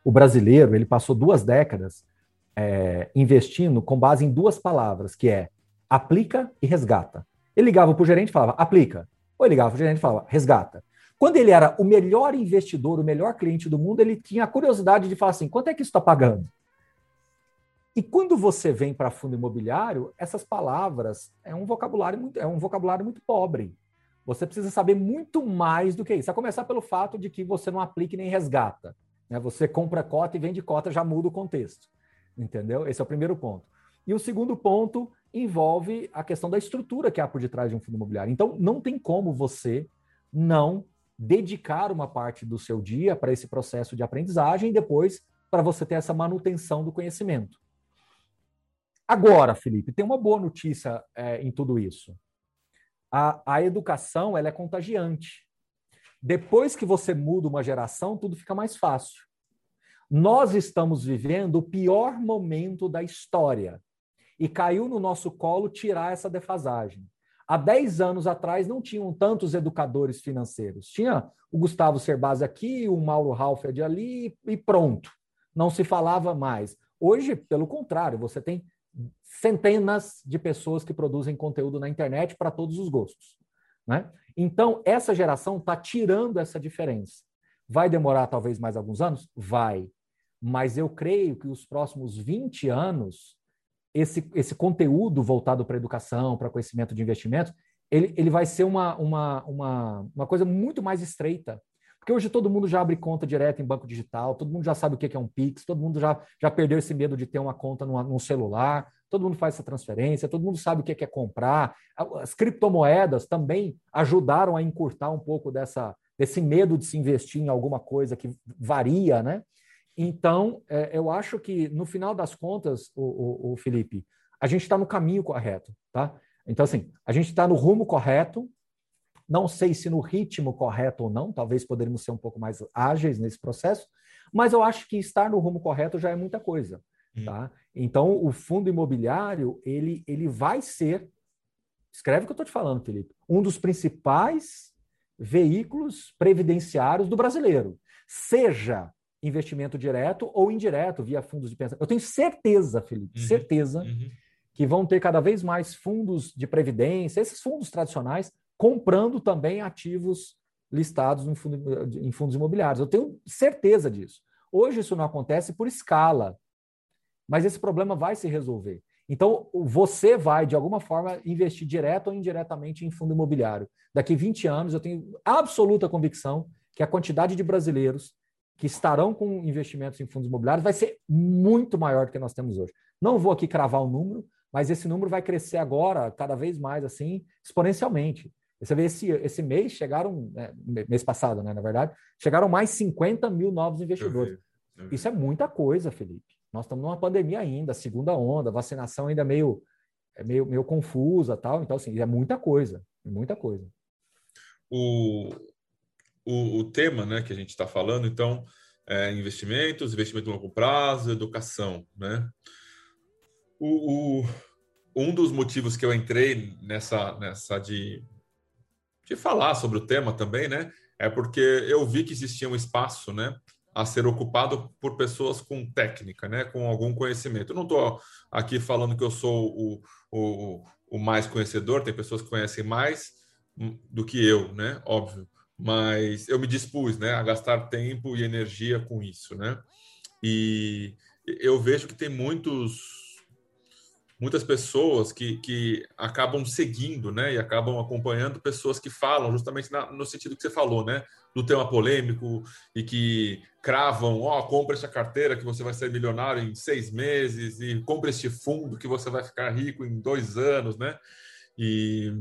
Speaker 4: O brasileiro, ele passou duas décadas é, investindo com base em duas palavras, que é aplica e resgata. Ele ligava para o gerente e falava, aplica. Ou ele ligava para o gerente e falava, resgata. Quando ele era o melhor investidor, o melhor cliente do mundo, ele tinha a curiosidade de falar assim: quanto é que isso está pagando? E quando você vem para fundo imobiliário, essas palavras é um vocabulário muito, é um vocabulário muito pobre. Você precisa saber muito mais do que isso. A começar pelo fato de que você não aplique nem resgata. Né? Você compra cota e vende cota, já muda o contexto. Entendeu? Esse é o primeiro ponto. E o segundo ponto envolve a questão da estrutura que há por detrás de um fundo imobiliário. Então, não tem como você não dedicar uma parte do seu dia para esse processo de aprendizagem e depois para você ter essa manutenção do conhecimento. Agora, Felipe, tem uma boa notícia é, em tudo isso. A, a educação ela é contagiante. Depois que você muda uma geração, tudo fica mais fácil. Nós estamos vivendo o pior momento da história e caiu no nosso colo tirar essa defasagem. Há 10 anos atrás não tinham tantos educadores financeiros. Tinha o Gustavo Cerbasi aqui, o Mauro Halferd ali e pronto. Não se falava mais. Hoje, pelo contrário, você tem centenas de pessoas que produzem conteúdo na internet para todos os gostos. Né? Então, essa geração está tirando essa diferença. Vai demorar talvez mais alguns anos? Vai. Mas eu creio que os próximos 20 anos esse, esse conteúdo voltado para educação, para conhecimento de investimentos, ele, ele vai ser uma, uma, uma, uma coisa muito mais estreita. Porque hoje todo mundo já abre conta direto em banco digital, todo mundo já sabe o que é um Pix, todo mundo já, já perdeu esse medo de ter uma conta no, no celular, todo mundo faz essa transferência, todo mundo sabe o que é comprar. As criptomoedas também ajudaram a encurtar um pouco dessa, desse medo de se investir em alguma coisa que varia, né? Então, é, eu acho que, no final das contas, o, o, o Felipe, a gente está no caminho correto, tá? Então, assim, a gente está no rumo correto, não sei se no ritmo correto ou não, talvez poderíamos ser um pouco mais ágeis nesse processo, mas eu acho que estar no rumo correto já é muita coisa, hum. tá? Então, o fundo imobiliário, ele, ele vai ser, escreve o que eu estou te falando, Felipe, um dos principais veículos previdenciários do brasileiro, seja investimento direto ou indireto via fundos de pensamento. Eu tenho certeza, Felipe, uhum, certeza uhum. que vão ter cada vez mais fundos de previdência, esses fundos tradicionais, comprando também ativos listados em, fundo, em fundos imobiliários. Eu tenho certeza disso. Hoje isso não acontece por escala. mas esse problema vai se resolver. Então, você vai, de alguma forma, investir direto ou indiretamente em fundo imobiliário. Daqui 20 anos, eu tenho absoluta convicção que a quantidade de brasileiros que estarão com investimentos em fundos imobiliários vai ser muito maior do que nós temos hoje. Não vou aqui cravar o um número, mas esse número vai crescer agora cada vez mais assim, exponencialmente. Você vê, esse, esse mês chegaram, né, mês passado, né, na verdade, chegaram mais 50 mil novos investidores. Eu vi, eu vi. Isso é muita coisa, Felipe. Nós estamos numa pandemia ainda, segunda onda, vacinação ainda meio, é meio, meio confusa tal. Então, assim, é muita coisa, muita coisa.
Speaker 2: O, o, o tema né, que a gente está falando, então, é investimentos, investimento longo prazo, educação, né? O, o, um dos motivos que eu entrei nessa, nessa de, de falar sobre o tema também, né? É porque eu vi que existia um espaço, né? a ser ocupado por pessoas com técnica, né, com algum conhecimento. Eu não estou aqui falando que eu sou o, o, o, mais conhecedor, tem pessoas que conhecem mais do que eu, né, óbvio, mas eu me dispus, né, a gastar tempo e energia com isso, né, e eu vejo que tem muitos muitas pessoas que, que acabam seguindo, né, e acabam acompanhando pessoas que falam justamente na, no sentido que você falou, né, do tema polêmico e que cravam, ó, oh, compra essa carteira que você vai ser milionário em seis meses e compra este fundo que você vai ficar rico em dois anos, né? E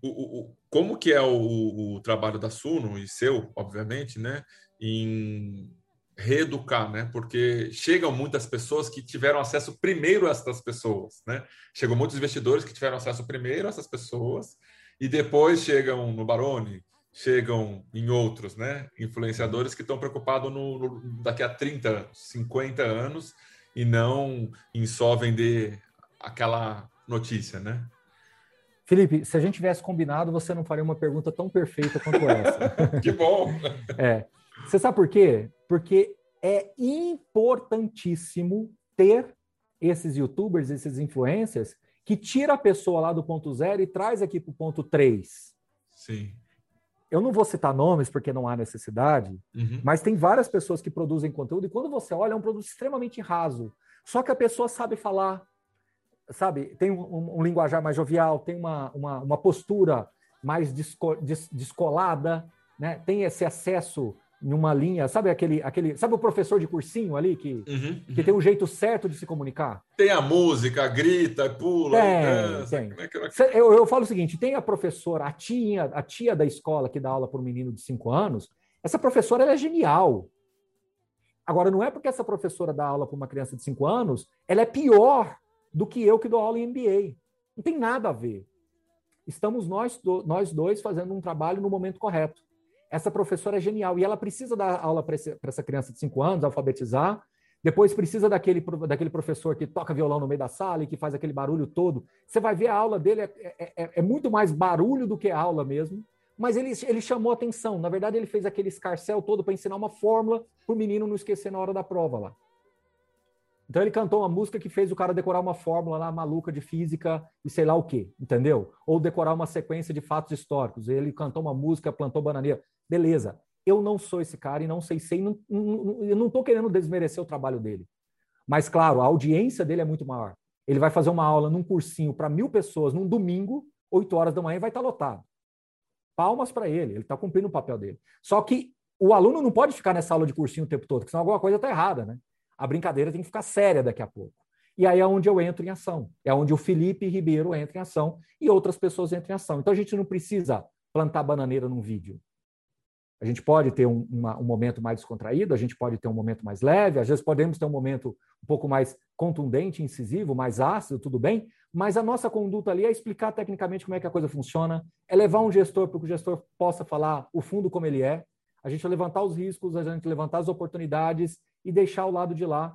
Speaker 2: o, o, como que é o, o trabalho da Suno e seu, obviamente, né, em reeducar, né? Porque chegam muitas pessoas que tiveram acesso primeiro a essas pessoas, né? Chegam muitos investidores que tiveram acesso primeiro a essas pessoas e depois chegam no Barone, chegam em outros, né? Influenciadores que estão preocupados no, no, daqui a 30, 50 anos e não em só vender aquela notícia, né?
Speaker 4: Felipe, se a gente tivesse combinado, você não faria uma pergunta tão perfeita quanto essa.
Speaker 2: que bom!
Speaker 4: É. Você sabe por quê? Porque é importantíssimo ter esses youtubers, esses influencers, que tira a pessoa lá do ponto zero e traz aqui para o ponto três.
Speaker 2: Sim.
Speaker 4: Eu não vou citar nomes porque não há necessidade, uhum. mas tem várias pessoas que produzem conteúdo e quando você olha é um produto extremamente raso. Só que a pessoa sabe falar, sabe? Tem um, um linguajar mais jovial, tem uma, uma, uma postura mais desco, des, descolada, né? tem esse acesso numa linha, sabe aquele, aquele, sabe o professor de cursinho ali que, uhum, uhum. que tem um jeito certo de se comunicar?
Speaker 2: Tem a música, grita, pula,
Speaker 4: tem, dança. Tem. É que... eu, eu falo o seguinte: tem a professora, a tia, a tia da escola que dá aula para um menino de 5 anos. Essa professora ela é genial. Agora, não é porque essa professora dá aula para uma criança de 5 anos, ela é pior do que eu que dou aula em MBA. Não tem nada a ver. Estamos nós, do, nós dois fazendo um trabalho no momento correto essa professora é genial e ela precisa dar aula para essa criança de 5 anos, alfabetizar. Depois precisa daquele, daquele professor que toca violão no meio da sala e que faz aquele barulho todo. Você vai ver a aula dele, é, é, é, é muito mais barulho do que aula mesmo. Mas ele, ele chamou atenção. Na verdade, ele fez aquele escarcel todo para ensinar uma fórmula para o menino não esquecer na hora da prova lá. Então ele cantou uma música que fez o cara decorar uma fórmula lá maluca de física e sei lá o quê, entendeu? Ou decorar uma sequência de fatos históricos. Ele cantou uma música, plantou bananeira. Beleza. Eu não sou esse cara e não sei sei, não, não, não estou querendo desmerecer o trabalho dele. Mas, claro, a audiência dele é muito maior. Ele vai fazer uma aula num cursinho para mil pessoas num domingo, 8 horas da manhã, e vai estar tá lotado. Palmas para ele, ele está cumprindo o papel dele. Só que o aluno não pode ficar nessa aula de cursinho o tempo todo, porque senão alguma coisa está errada, né? A brincadeira tem que ficar séria daqui a pouco. E aí é onde eu entro em ação. É onde o Felipe Ribeiro entra em ação e outras pessoas entram em ação. Então a gente não precisa plantar bananeira num vídeo. A gente pode ter um, uma, um, momento mais descontraído, a gente pode ter um momento mais leve, às vezes podemos ter um momento um pouco mais contundente, incisivo, mais ácido, tudo bem, mas a nossa conduta ali é explicar tecnicamente como é que a coisa funciona, é levar um gestor para que o gestor possa falar o fundo como ele é, a gente levantar os riscos, a gente levantar as oportunidades e deixar o lado de lá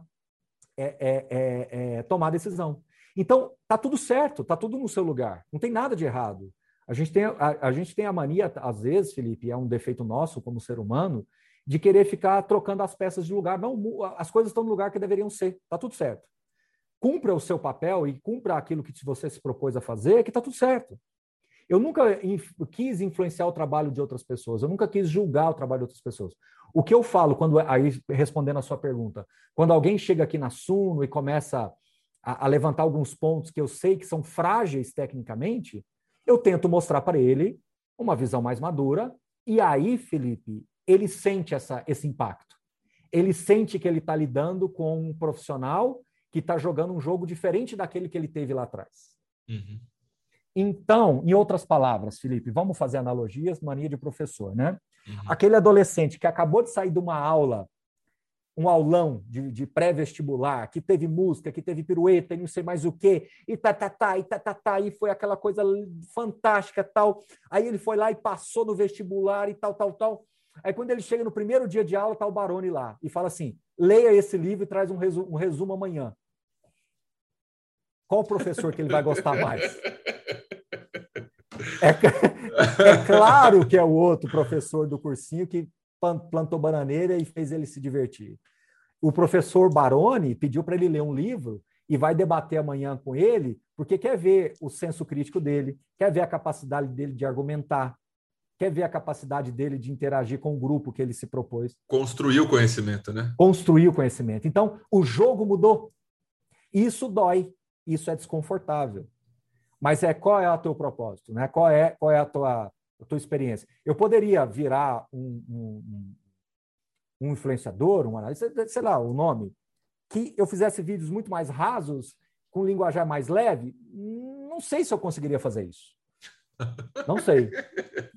Speaker 4: é, é, é, é tomar decisão. Então, tá tudo certo, tá tudo no seu lugar, não tem nada de errado. A gente, tem, a, a gente tem a mania, às vezes, Felipe, é um defeito nosso como ser humano, de querer ficar trocando as peças de lugar. Não, as coisas estão no lugar que deveriam ser. Está tudo certo. Cumpra o seu papel e cumpra aquilo que você se propôs a fazer, que está tudo certo. Eu nunca quis influenciar o trabalho de outras pessoas, eu nunca quis julgar o trabalho de outras pessoas. O que eu falo quando aí respondendo a sua pergunta, quando alguém chega aqui na Suno e começa a, a levantar alguns pontos que eu sei que são frágeis tecnicamente, eu tento mostrar para ele uma visão mais madura e aí, Felipe, ele sente essa, esse impacto. Ele sente que ele está lidando com um profissional que está jogando um jogo diferente daquele que ele teve lá atrás. Uhum. Então, em outras palavras, Felipe, vamos fazer analogias, mania de professor, né? Uhum. Aquele adolescente que acabou de sair de uma aula, um aulão de, de pré-vestibular, que teve música, que teve pirueta e não sei mais o quê, e tá, tá, tá, e tá, tá, tá, e foi aquela coisa fantástica, tal. Aí ele foi lá e passou no vestibular e tal, tal, tal. Aí quando ele chega no primeiro dia de aula, tá o Barone lá e fala assim: leia esse livro e traz um resumo, um resumo amanhã. Qual professor que ele vai gostar mais? É, é, claro que é o outro professor do cursinho que plantou bananeira e fez ele se divertir. O professor Baroni pediu para ele ler um livro e vai debater amanhã com ele, porque quer ver o senso crítico dele, quer ver a capacidade dele de argumentar, quer ver a capacidade dele de interagir com o grupo que ele se propôs.
Speaker 2: Construir o conhecimento, né?
Speaker 4: Construir o conhecimento. Então, o jogo mudou. Isso dói, isso é desconfortável. Mas é qual é o teu propósito, né? Qual é qual é a tua a tua experiência? Eu poderia virar um, um, um influenciador, um analista, sei lá, o nome, que eu fizesse vídeos muito mais rasos, com linguajar mais leve. Não sei se eu conseguiria fazer isso. Não sei.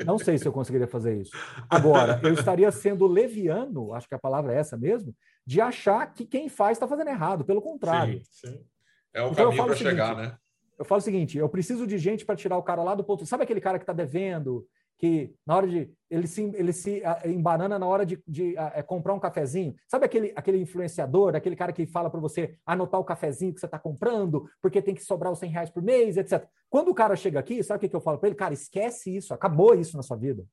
Speaker 4: Não sei se eu conseguiria fazer isso. Agora, eu estaria sendo leviano, acho que a palavra é essa mesmo, de achar que quem faz está fazendo errado. Pelo contrário.
Speaker 2: Sim, sim. É o então, caminho para chegar, né?
Speaker 4: Eu falo o seguinte: eu preciso de gente para tirar o cara lá do ponto. Sabe aquele cara que está devendo, que na hora de. Ele se, ele se embanana na hora de, de é, comprar um cafezinho. Sabe aquele, aquele influenciador, aquele cara que fala para você anotar o cafezinho que você está comprando, porque tem que sobrar os 100 reais por mês, etc. Quando o cara chega aqui, sabe o que, que eu falo para ele? Cara, esquece isso, acabou isso na sua vida.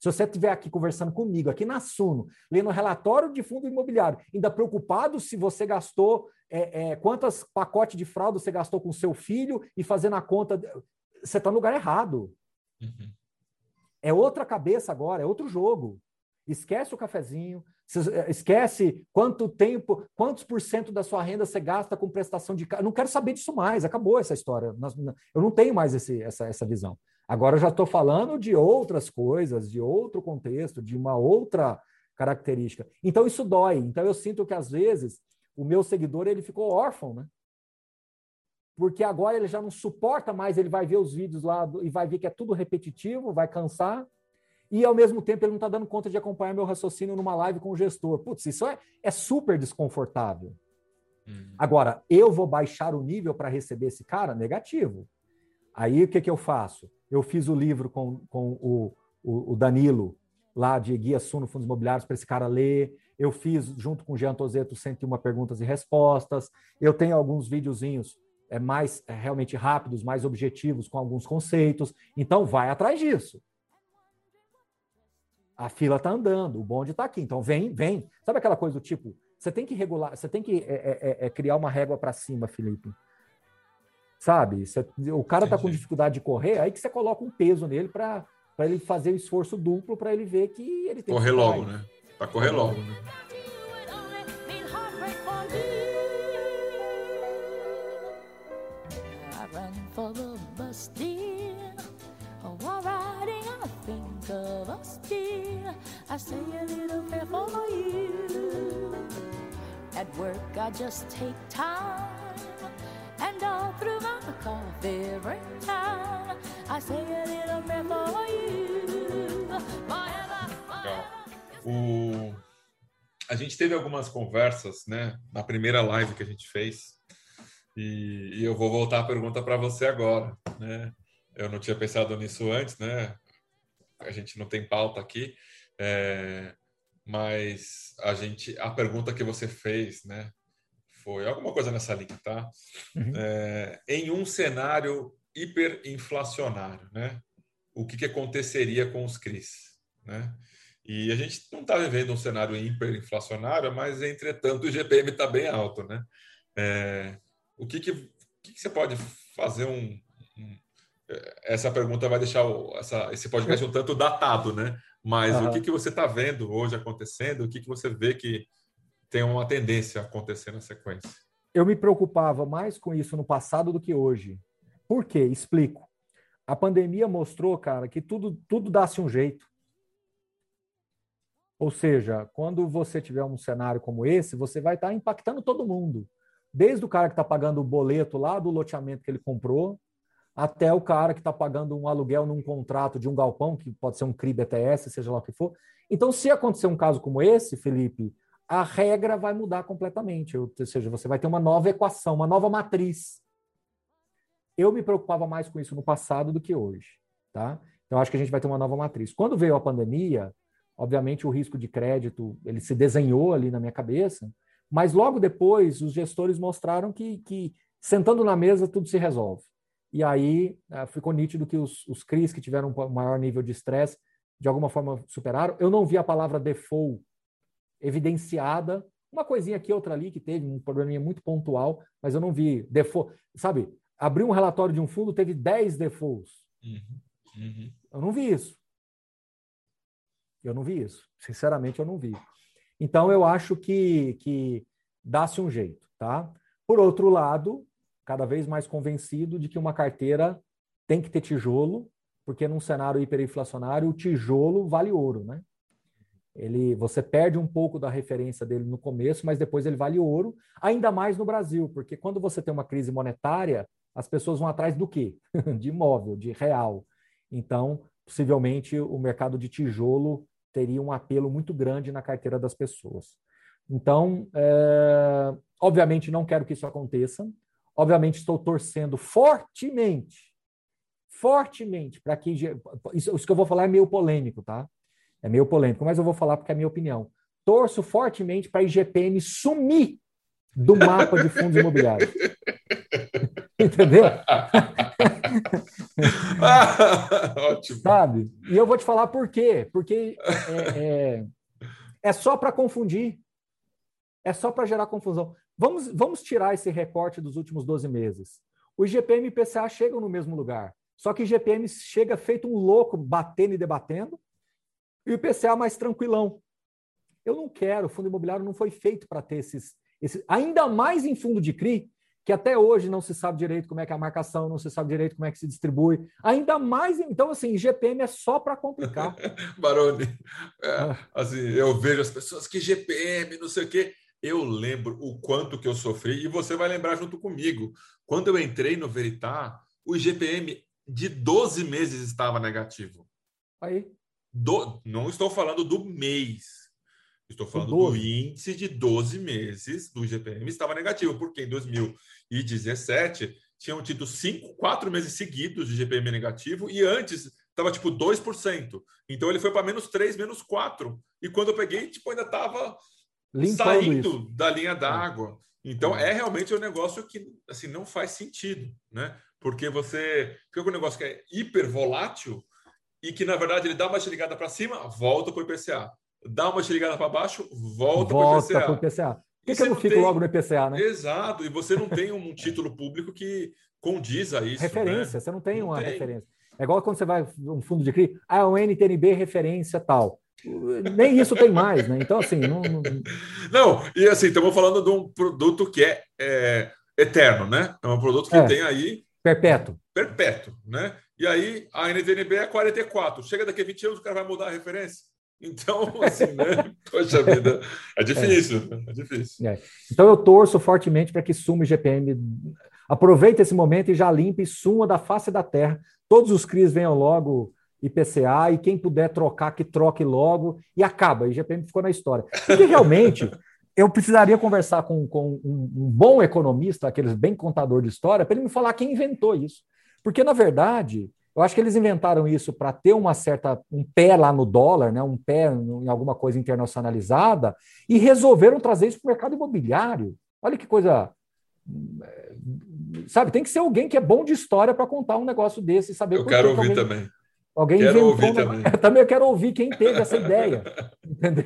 Speaker 4: Se você estiver aqui conversando comigo, aqui na Suno, lendo relatório de fundo imobiliário, ainda preocupado se você gastou, é, é, quantos pacotes de fralda você gastou com seu filho e fazendo a conta, você está no lugar errado. Uhum. É outra cabeça agora, é outro jogo. Esquece o cafezinho, é, esquece quanto tempo, quantos por cento da sua renda você gasta com prestação de. Não quero saber disso mais, acabou essa história. Eu não tenho mais esse, essa, essa visão. Agora eu já estou falando de outras coisas, de outro contexto, de uma outra característica. Então isso dói. Então eu sinto que às vezes o meu seguidor ele ficou órfão, né? Porque agora ele já não suporta mais, ele vai ver os vídeos lá e vai ver que é tudo repetitivo, vai cansar. E ao mesmo tempo ele não está dando conta de acompanhar meu raciocínio numa live com o gestor. Putz, isso é, é super desconfortável. Uhum. Agora, eu vou baixar o nível para receber esse cara? Negativo. Aí o que, que eu faço? Eu fiz o livro com, com o, o, o Danilo, lá de Guia Suno Fundos Imobiliários, para esse cara ler. Eu fiz, junto com o Jean Tozeto, 101 perguntas e respostas. Eu tenho alguns videozinhos é, mais é, realmente rápidos, mais objetivos, com alguns conceitos. Então, vai atrás disso. A fila está andando, o bonde está aqui. Então, vem, vem. Sabe aquela coisa do tipo, você tem que regular, você tem que é, é, é criar uma régua para cima, Felipe sabe? Você, o cara está com dificuldade de correr, aí que você coloca um peso nele para ele fazer o esforço duplo para ele ver que ele tem
Speaker 2: correr logo, né? Para correr logo, né? At work, I just take time And all through my coffee break time, I say a little prayer for you. O... A gente teve algumas conversas, né, na primeira live que a gente fez, e, e eu vou voltar a pergunta para você agora, né? Eu não tinha pensado nisso antes, né? A gente não tem pauta aqui, é... mas a gente, a pergunta que você fez, né, foi alguma coisa nessa linha, tá? Uhum. É, em um cenário hiperinflacionário, né? O que, que aconteceria com os CRIs, né? E a gente não está vivendo um cenário hiperinflacionário, mas entretanto o GPM está bem alto, né? É, o que, que, que, que, você pode fazer um, um, essa pergunta vai deixar o, essa, esse podcast um tanto datado, né? Mas
Speaker 4: Aham.
Speaker 2: o que, que você está vendo hoje acontecendo? O que, que você vê que tem uma tendência a acontecer na sequência?
Speaker 4: Eu me preocupava mais com isso no passado do que hoje. Por quê? Explico. A pandemia mostrou, cara, que tudo, tudo dá-se um jeito. Ou seja, quando você tiver um cenário como esse, você vai estar impactando todo mundo. Desde o cara que está pagando o boleto lá do loteamento que ele comprou, até o cara que está pagando um aluguel num contrato de um galpão, que pode ser um CRI BTS, seja lá o que for. Então, se acontecer um caso como esse, Felipe, a regra vai mudar completamente. Ou seja, você vai ter uma nova equação, uma nova matriz. Eu me preocupava mais com isso no passado do que hoje. Tá? Então, acho que a gente vai ter uma nova matriz. Quando veio a pandemia, obviamente o risco de crédito ele se desenhou ali na minha cabeça, mas logo depois os gestores mostraram que, que sentando na mesa tudo se resolve. E aí uh, ficou nítido que os, os CRIs que tiveram um maior nível de estresse, de alguma forma superaram. Eu não vi a palavra default evidenciada, uma coisinha aqui, outra ali, que teve um probleminha muito pontual, mas eu não vi default. Sabe, abri um relatório de um fundo, teve 10 defaults.
Speaker 2: Uhum, uhum.
Speaker 4: Eu não vi isso. Eu não vi isso. Sinceramente, eu não vi. Então, eu acho que, que dá-se um jeito, tá? Por outro lado, cada vez mais convencido de que uma carteira tem que ter tijolo, porque num cenário hiperinflacionário, o tijolo vale ouro, né? Ele, você perde um pouco da referência dele no começo, mas depois ele vale ouro, ainda mais no Brasil, porque quando você tem uma crise monetária, as pessoas vão atrás do quê? de imóvel, de real. Então, possivelmente, o mercado de tijolo teria um apelo muito grande na carteira das pessoas. Então, é, obviamente, não quero que isso aconteça. Obviamente, estou torcendo fortemente, fortemente, para que. Isso, isso que eu vou falar é meio polêmico, tá? É meio polêmico, mas eu vou falar porque é a minha opinião. Torço fortemente para a IGPM sumir do mapa de fundos imobiliários. Entendeu?
Speaker 2: Ótimo.
Speaker 4: Sabe? E eu vou te falar por quê. Porque é, é, é só para confundir. É só para gerar confusão. Vamos, vamos tirar esse recorte dos últimos 12 meses. O IGPM e o IPCA chegam no mesmo lugar. Só que o IGPM chega feito um louco, batendo e debatendo, e o IPCA mais tranquilão. Eu não quero, o fundo imobiliário não foi feito para ter esses, esses. Ainda mais em fundo de CRI, que até hoje não se sabe direito como é que é a marcação, não se sabe direito como é que se distribui. Ainda mais, então, assim, GPM é só para complicar.
Speaker 2: Baroni, é, assim, eu vejo as pessoas que GPM, não sei o quê. Eu lembro o quanto que eu sofri, e você vai lembrar junto comigo. Quando eu entrei no Veritá, o GPM de 12 meses estava negativo.
Speaker 4: Aí.
Speaker 2: Do, não estou falando do mês. Estou falando do índice de 12 meses do GPM estava negativo, porque em 2017 tinham tido cinco, quatro meses seguidos de GPM negativo e antes estava tipo 2%. Então ele foi para menos 3, menos 4. E quando eu peguei, tipo, ainda estava saindo isso. da linha d'água. Então é realmente um negócio que assim não faz sentido, né? Porque você fica com um negócio que é hiper volátil e que na verdade ele dá uma ligada para cima, volta para o IPCA dá uma ligada para baixo, volta,
Speaker 4: volta
Speaker 2: para
Speaker 4: o IPCA. Por que, que eu não fico tem... logo no IPCA, né?
Speaker 2: Exato, e você não tem um título público que condiz a isso.
Speaker 4: Referência,
Speaker 2: né?
Speaker 4: você não tem não uma tem. referência. É igual quando você vai um fundo de CRI, ah, o NTNB referência tal. Nem isso tem mais, né? Então, assim. Não, não...
Speaker 2: não e assim, estamos falando de um produto que é, é, eterno, né? É um produto que é. tem aí.
Speaker 4: Perpétuo.
Speaker 2: Perpétuo, né? E aí a NTNB é 44. Chega daqui a 20 anos, o cara vai mudar a referência. Então, assim, né? Poxa vida, é difícil, é, é difícil.
Speaker 4: É. Então eu torço fortemente para que suma o GPM. Aproveite esse momento e já limpe e suma da face da terra. Todos os CRIs venham logo IPCA e quem puder trocar, que troque logo e acaba. E GPM ficou na história. Porque realmente eu precisaria conversar com, com um, um bom economista, aqueles bem contador de história, para ele me falar quem inventou isso. Porque, na verdade, eu acho que eles inventaram isso para ter uma certa um pé lá no dólar, né, um pé em alguma coisa internacionalizada, e resolveram trazer isso para o mercado imobiliário. Olha que coisa. Sabe, tem que ser alguém que é bom de história para contar um negócio desse e saber.
Speaker 2: Eu quero ouvir alguém, também.
Speaker 4: Alguém
Speaker 2: quero ouvir também.
Speaker 4: Eu também quero ouvir quem teve essa ideia. entendeu?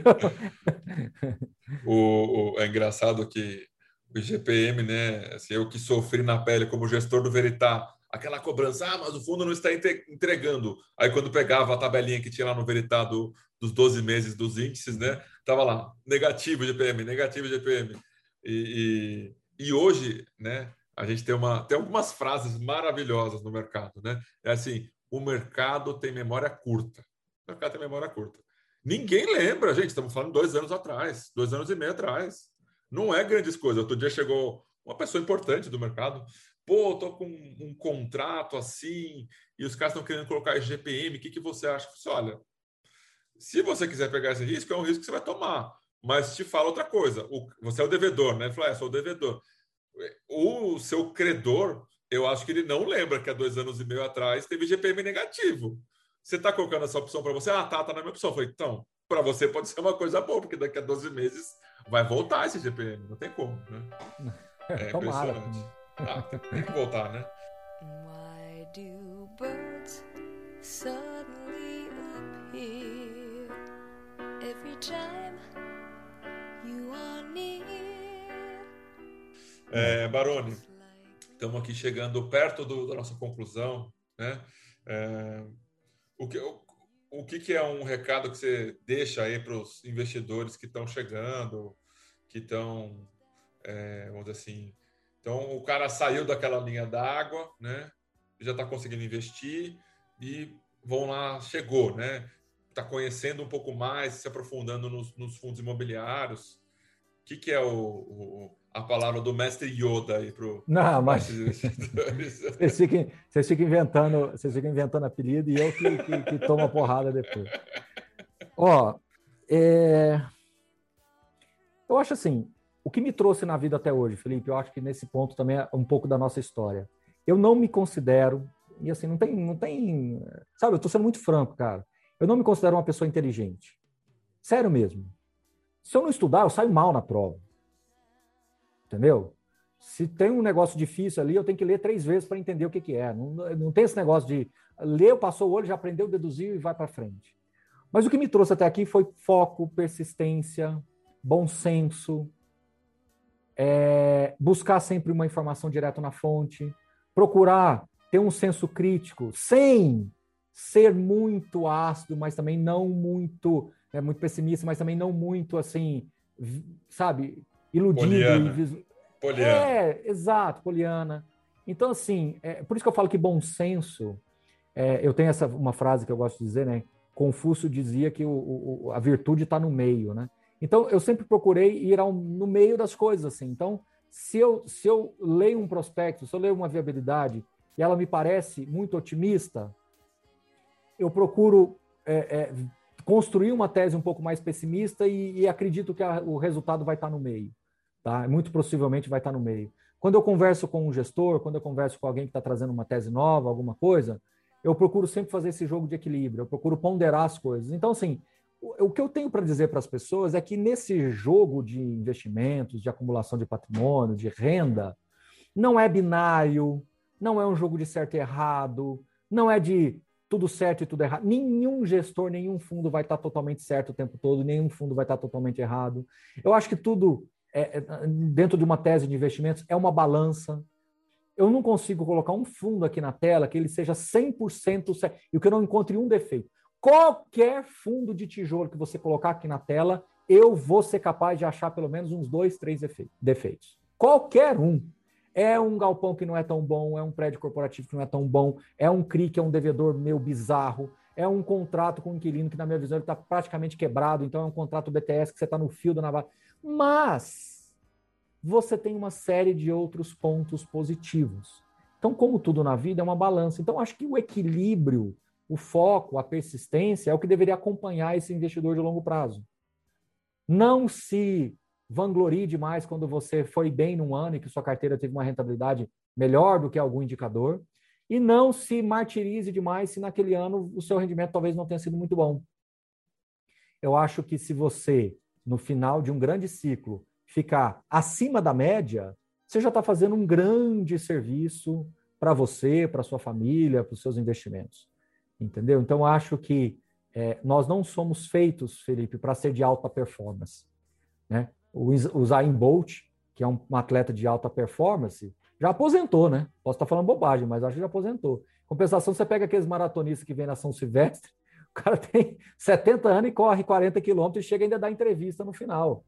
Speaker 2: O, o, é engraçado que o IGPM, né? Assim, eu que sofri na pele como gestor do Veritá aquela cobrança, ah, mas o fundo não está entregando. Aí quando pegava a tabelinha que tinha lá no veritado dos 12 meses dos índices, né? Tava lá, negativo GPM, negativo GPM. E, e, e hoje, né, a gente tem, uma, tem algumas frases maravilhosas no mercado, né? É assim, o mercado tem memória curta. O mercado tem memória curta. Ninguém lembra, gente, estamos falando dois anos atrás, dois anos e meio atrás. Não é grandes coisas. Outro dia chegou uma pessoa importante do mercado. Pô, tô com um, contrato assim e os caras estão querendo colocar GPM. O que, que você acha? Você, olha, se você quiser pegar esse risco, é um risco que você vai tomar. Mas te fala outra coisa. O, você é o devedor, né? Ele falou, é, sou o devedor. O seu credor, eu acho que ele não lembra que há dois anos e meio atrás teve GPM negativo. Você está colocando essa opção para você? Ah, tá, tá na minha opção. Eu falei, então, para você pode ser uma coisa boa, porque daqui a 12 meses vai voltar esse GPM. Não tem como, né? É impressionante. Ah, tem que voltar, né? Why do birds suddenly appear every time you are near? É, Baroni, estamos aqui chegando perto do, da nossa conclusão, né? É, o que, o, o que, que é um recado que você deixa aí para os investidores que estão chegando, que estão, é, vamos dizer assim, então o cara saiu daquela linha d'água, né? Já está conseguindo investir e vão lá, chegou, né? Está conhecendo um pouco mais, se aprofundando nos, nos fundos imobiliários. O que, que é o, o a palavra do mestre Yoda aí para
Speaker 4: Não, mas vocês ficam, vocês ficam inventando, vocês ficam inventando apelido e eu que, que, que tomo a porrada depois. Ó, é... eu acho assim, o que me trouxe na vida até hoje, Felipe, eu acho que nesse ponto também é um pouco da nossa história. Eu não me considero e assim não tem, não tem, sabe? Eu estou sendo muito franco, cara. Eu não me considero uma pessoa inteligente, sério mesmo. Se eu não estudar, eu saio mal na prova entendeu? Se tem um negócio difícil ali, eu tenho que ler três vezes para entender o que, que é. Não, não tem esse negócio de ler, passou o olho, já aprendeu, deduziu e vai para frente. Mas o que me trouxe até aqui foi foco, persistência, bom senso, é, buscar sempre uma informação direto na fonte, procurar ter um senso crítico, sem ser muito ácido, mas também não muito, é, muito pessimista, mas também não muito assim, sabe, iludido.
Speaker 2: Poliana.
Speaker 4: Poliana. É, exato, Poliana. Então, assim, é, por isso que eu falo que bom senso, é, eu tenho essa uma frase que eu gosto de dizer, né? Confúcio dizia que o, o, a virtude está no meio, né? Então, eu sempre procurei ir ao, no meio das coisas, assim. Então, se eu, se eu leio um prospecto, se eu leio uma viabilidade e ela me parece muito otimista, eu procuro é, é, construir uma tese um pouco mais pessimista e, e acredito que a, o resultado vai estar no meio tá? Muito possivelmente vai estar no meio. Quando eu converso com um gestor, quando eu converso com alguém que está trazendo uma tese nova, alguma coisa, eu procuro sempre fazer esse jogo de equilíbrio, eu procuro ponderar as coisas. Então, assim, o, que eu tenho para dizer para as pessoas é que nesse jogo de investimentos, de acumulação de patrimônio, de renda, não é binário, não é um jogo de certo e errado, não é de tudo certo e tudo errado. Nenhum gestor, nenhum fundo vai estar totalmente certo o tempo todo, nenhum fundo vai estar totalmente errado. Eu acho que tudo é, é, dentro de uma tese de investimentos, é uma balança. Eu não consigo colocar um fundo aqui na tela que ele seja 100% certo e que eu não encontre um defeito. Qualquer fundo de tijolo que você colocar aqui na tela, eu vou ser capaz de achar pelo menos uns dois, três defeitos. Qualquer um. É um galpão que não é tão bom, é um prédio corporativo que não é tão bom, é um CRI que é um devedor meio bizarro, é um contrato com um inquilino que, na minha visão, está praticamente quebrado, então é um contrato BTS que você está no fio da navalha. Mas você tem uma série de outros pontos positivos. Então, como tudo na vida, é uma balança. Então, acho que o equilíbrio, o foco, a persistência é o que deveria acompanhar esse investidor de longo prazo. Não se vanglorie demais quando você foi bem num ano e que sua carteira teve uma rentabilidade melhor do que algum indicador. E não se martirize demais se naquele ano o seu rendimento talvez não tenha sido muito bom. Eu acho que se você no final de um grande ciclo, ficar acima da média, você já está fazendo um grande serviço para você, para sua família, para os seus investimentos. Entendeu? Então, acho que é, nós não somos feitos, Felipe, para ser de alta performance. Né? O Usain Bolt, que é um, um atleta de alta performance, Já aposentou, né? Posso estar falando bobagem, mas acho que já aposentou. Compensação, você pega aqueles maratonistas que vêm na São Silvestre, o cara tem 70 anos e corre 40 quilômetros e chega ainda a dar entrevista no final.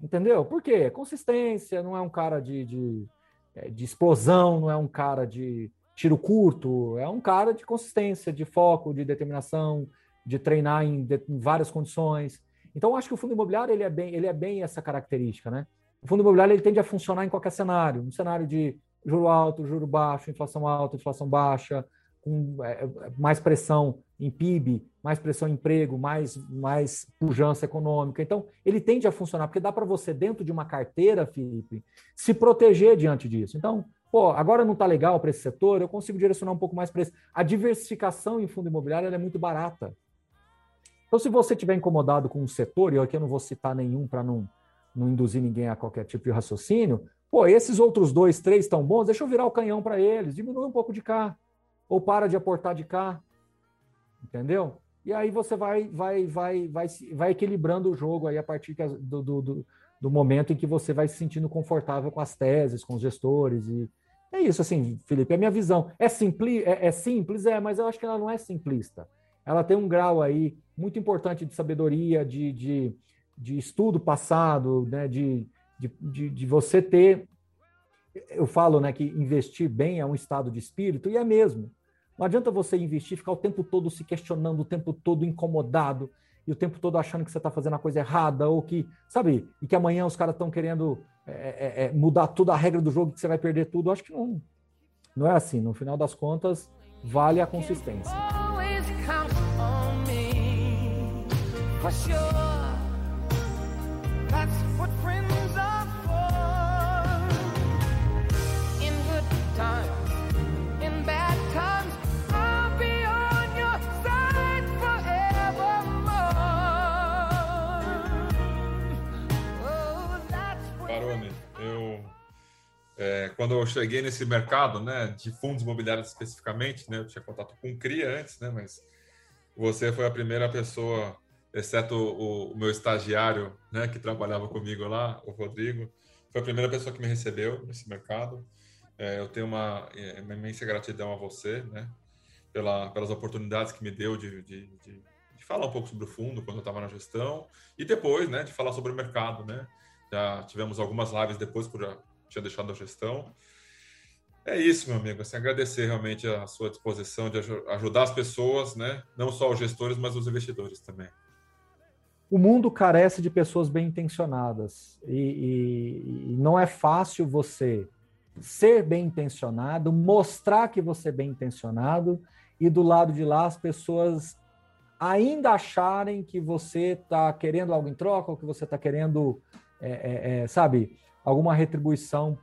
Speaker 4: Entendeu? Por quê? Consistência, não é um cara de, de, é, de explosão, não é um cara de tiro curto, é um cara de consistência, de foco, de determinação, de treinar em, de, em várias condições. Então, acho que o fundo imobiliário ele é bem, ele é bem essa característica, né? O fundo imobiliário ele tende a funcionar em qualquer cenário, um cenário de juro alto, juro baixo, inflação alta, inflação baixa, com é, mais pressão em PIB, mais pressão em emprego, mais, mais pujança econômica. Então, ele tende a funcionar, porque dá para você, dentro de uma carteira, Felipe, se proteger diante disso. Então, pô, agora não está legal para esse setor, eu consigo direcionar um pouco mais para esse. A diversificação em fundo imobiliário é muito barata. Então, se você estiver incomodado com um setor, e aqui eu não vou citar nenhum para não, não induzir ninguém a qualquer tipo de raciocínio, pô, esses outros dois, três estão bons, deixa eu virar o canhão para eles, diminui um pouco de cá, ou para de aportar de cá, entendeu? E aí você vai, vai, vai, vai, vai equilibrando o jogo aí a partir do, do, do, do momento em que você vai se sentindo confortável com as teses, com os gestores e é isso, assim, Felipe, é a minha visão. É, simpli, é, é simples, é, mas eu acho que ela não é simplista. Ela tem um grau aí muito importante de sabedoria, de, de, de estudo passado, né, de, de, de, de você ter. Eu falo né, que investir bem é um estado de espírito, e é mesmo. Não adianta você investir, ficar o tempo todo se questionando, o tempo todo incomodado, e o tempo todo achando que você está fazendo a coisa errada, ou que, sabe, e que amanhã os caras estão querendo é, é, é, mudar toda a regra do jogo, que você vai perder tudo. Eu acho que não, não é assim. No final das contas, vale a consistência.
Speaker 2: Quando eu cheguei nesse mercado, né, de fundos imobiliários especificamente, né, eu tinha contato com CRIA antes, né, mas você foi a primeira pessoa, exceto o, o meu estagiário, né, que trabalhava comigo lá, o Rodrigo, foi a primeira pessoa que me recebeu nesse mercado. É, eu tenho uma, é, uma, imensa gratidão a você, né, pela, pelas oportunidades que me deu de, de, de, de falar um pouco sobre o fundo quando eu estava na gestão e depois, né, de falar sobre o mercado, né. Já tivemos algumas lives depois por tinha deixado a gestão. É isso, meu amigo. Assim, agradecer realmente a sua disposição de ajudar as pessoas, né? Não só os gestores, mas os investidores também.
Speaker 4: O mundo carece de pessoas bem intencionadas e, e, e não é fácil você ser bem intencionado, mostrar que você é bem intencionado e do lado de lá as pessoas ainda acharem que você está querendo algo em troca ou que você está querendo, é, é, é, sabe, alguma retribuição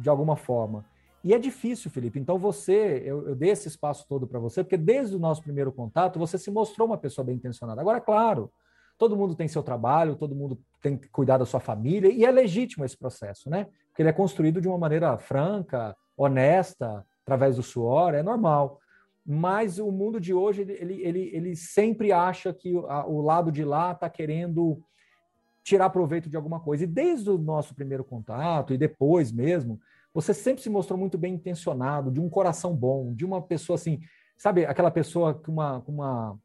Speaker 4: de alguma forma. E é difícil, Felipe. Então você, eu, eu dei esse espaço todo para você, porque desde o nosso primeiro contato você se mostrou uma pessoa bem intencionada. Agora, claro, todo mundo tem seu trabalho, todo mundo tem que cuidar da sua família, e é legítimo esse processo, né? Porque ele é construído de uma maneira franca, honesta, através do suor, é normal. Mas o mundo de hoje, ele, ele, ele sempre acha que o lado de lá está querendo tirar proveito de alguma coisa. E desde o nosso primeiro contato e depois mesmo, você sempre se mostrou muito bem intencionado, de um coração bom, de uma pessoa assim, sabe, aquela pessoa com uma, uma,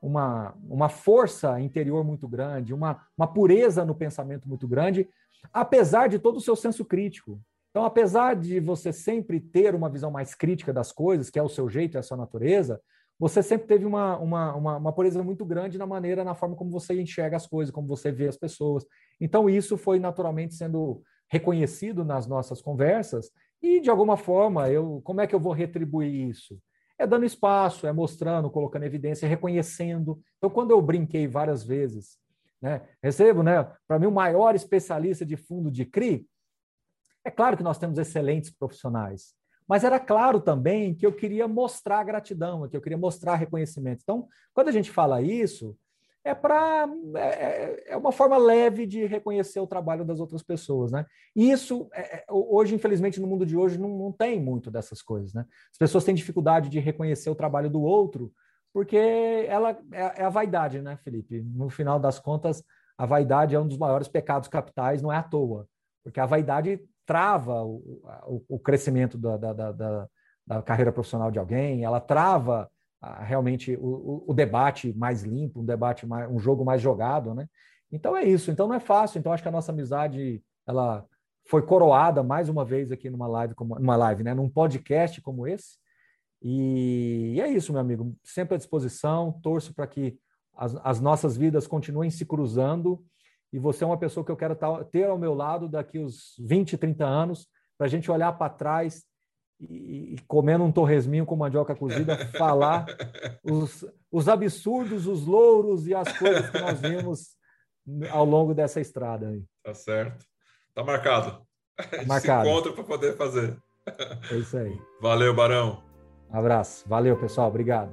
Speaker 4: uma, uma força interior muito grande, uma, uma pureza no pensamento muito grande, apesar de todo o seu senso crítico. Então, apesar de você sempre ter uma visão mais crítica das coisas, que é o seu jeito, é a sua natureza, você sempre teve uma, uma, uma, uma pureza muito grande na maneira, na forma como você enxerga as coisas, como você vê as pessoas. Então, isso foi naturalmente sendo reconhecido nas nossas conversas, e de alguma forma, eu, como é que eu vou retribuir isso? É dando espaço, é mostrando, colocando evidência, reconhecendo. Então, quando eu brinquei várias vezes, né, recebo, né, para mim, o maior especialista de fundo de CRI, é claro que nós temos excelentes profissionais, mas era claro também que eu queria mostrar gratidão, que eu queria mostrar reconhecimento. Então, quando a gente fala isso, é para é, é, é, uma forma leve de reconhecer o trabalho das outras pessoas, né? E isso é, é, hoje, infelizmente, no mundo de hoje não, não tem muito dessas coisas, né? As pessoas têm dificuldade de reconhecer o trabalho do outro porque ela é, é a vaidade, né, Felipe? No final das contas, a vaidade é um dos maiores pecados capitais, não é à toa, porque a vaidade trava o, o, o crescimento da, da, da, da, carreira profissional de alguém, ela trava ah, realmente o, o, debate mais limpo, um debate mais, um jogo mais jogado, né? Então é isso. Então não é fácil. Então acho que a nossa amizade ela foi coroada mais uma vez aqui numa live, como, numa live, né? Num podcast como esse. E, e é isso, meu amigo. Sempre à disposição. Torço para que as, as, nossas vidas continuem se cruzando. E você é uma pessoa que eu quero ter ao meu lado daqui uns 20, 30 anos, para a gente olhar para trás e, e, comendo um torresminho com mandioca cozida, falar os, os absurdos, os louros e as coisas que nós vimos ao longo dessa estrada. Aí.
Speaker 2: Tá certo. Tá marcado.
Speaker 4: Tá marcado.
Speaker 2: Se encontra para poder fazer.
Speaker 4: É isso aí.
Speaker 2: Valeu, Barão.
Speaker 4: Um abraço. Valeu, pessoal. Obrigado.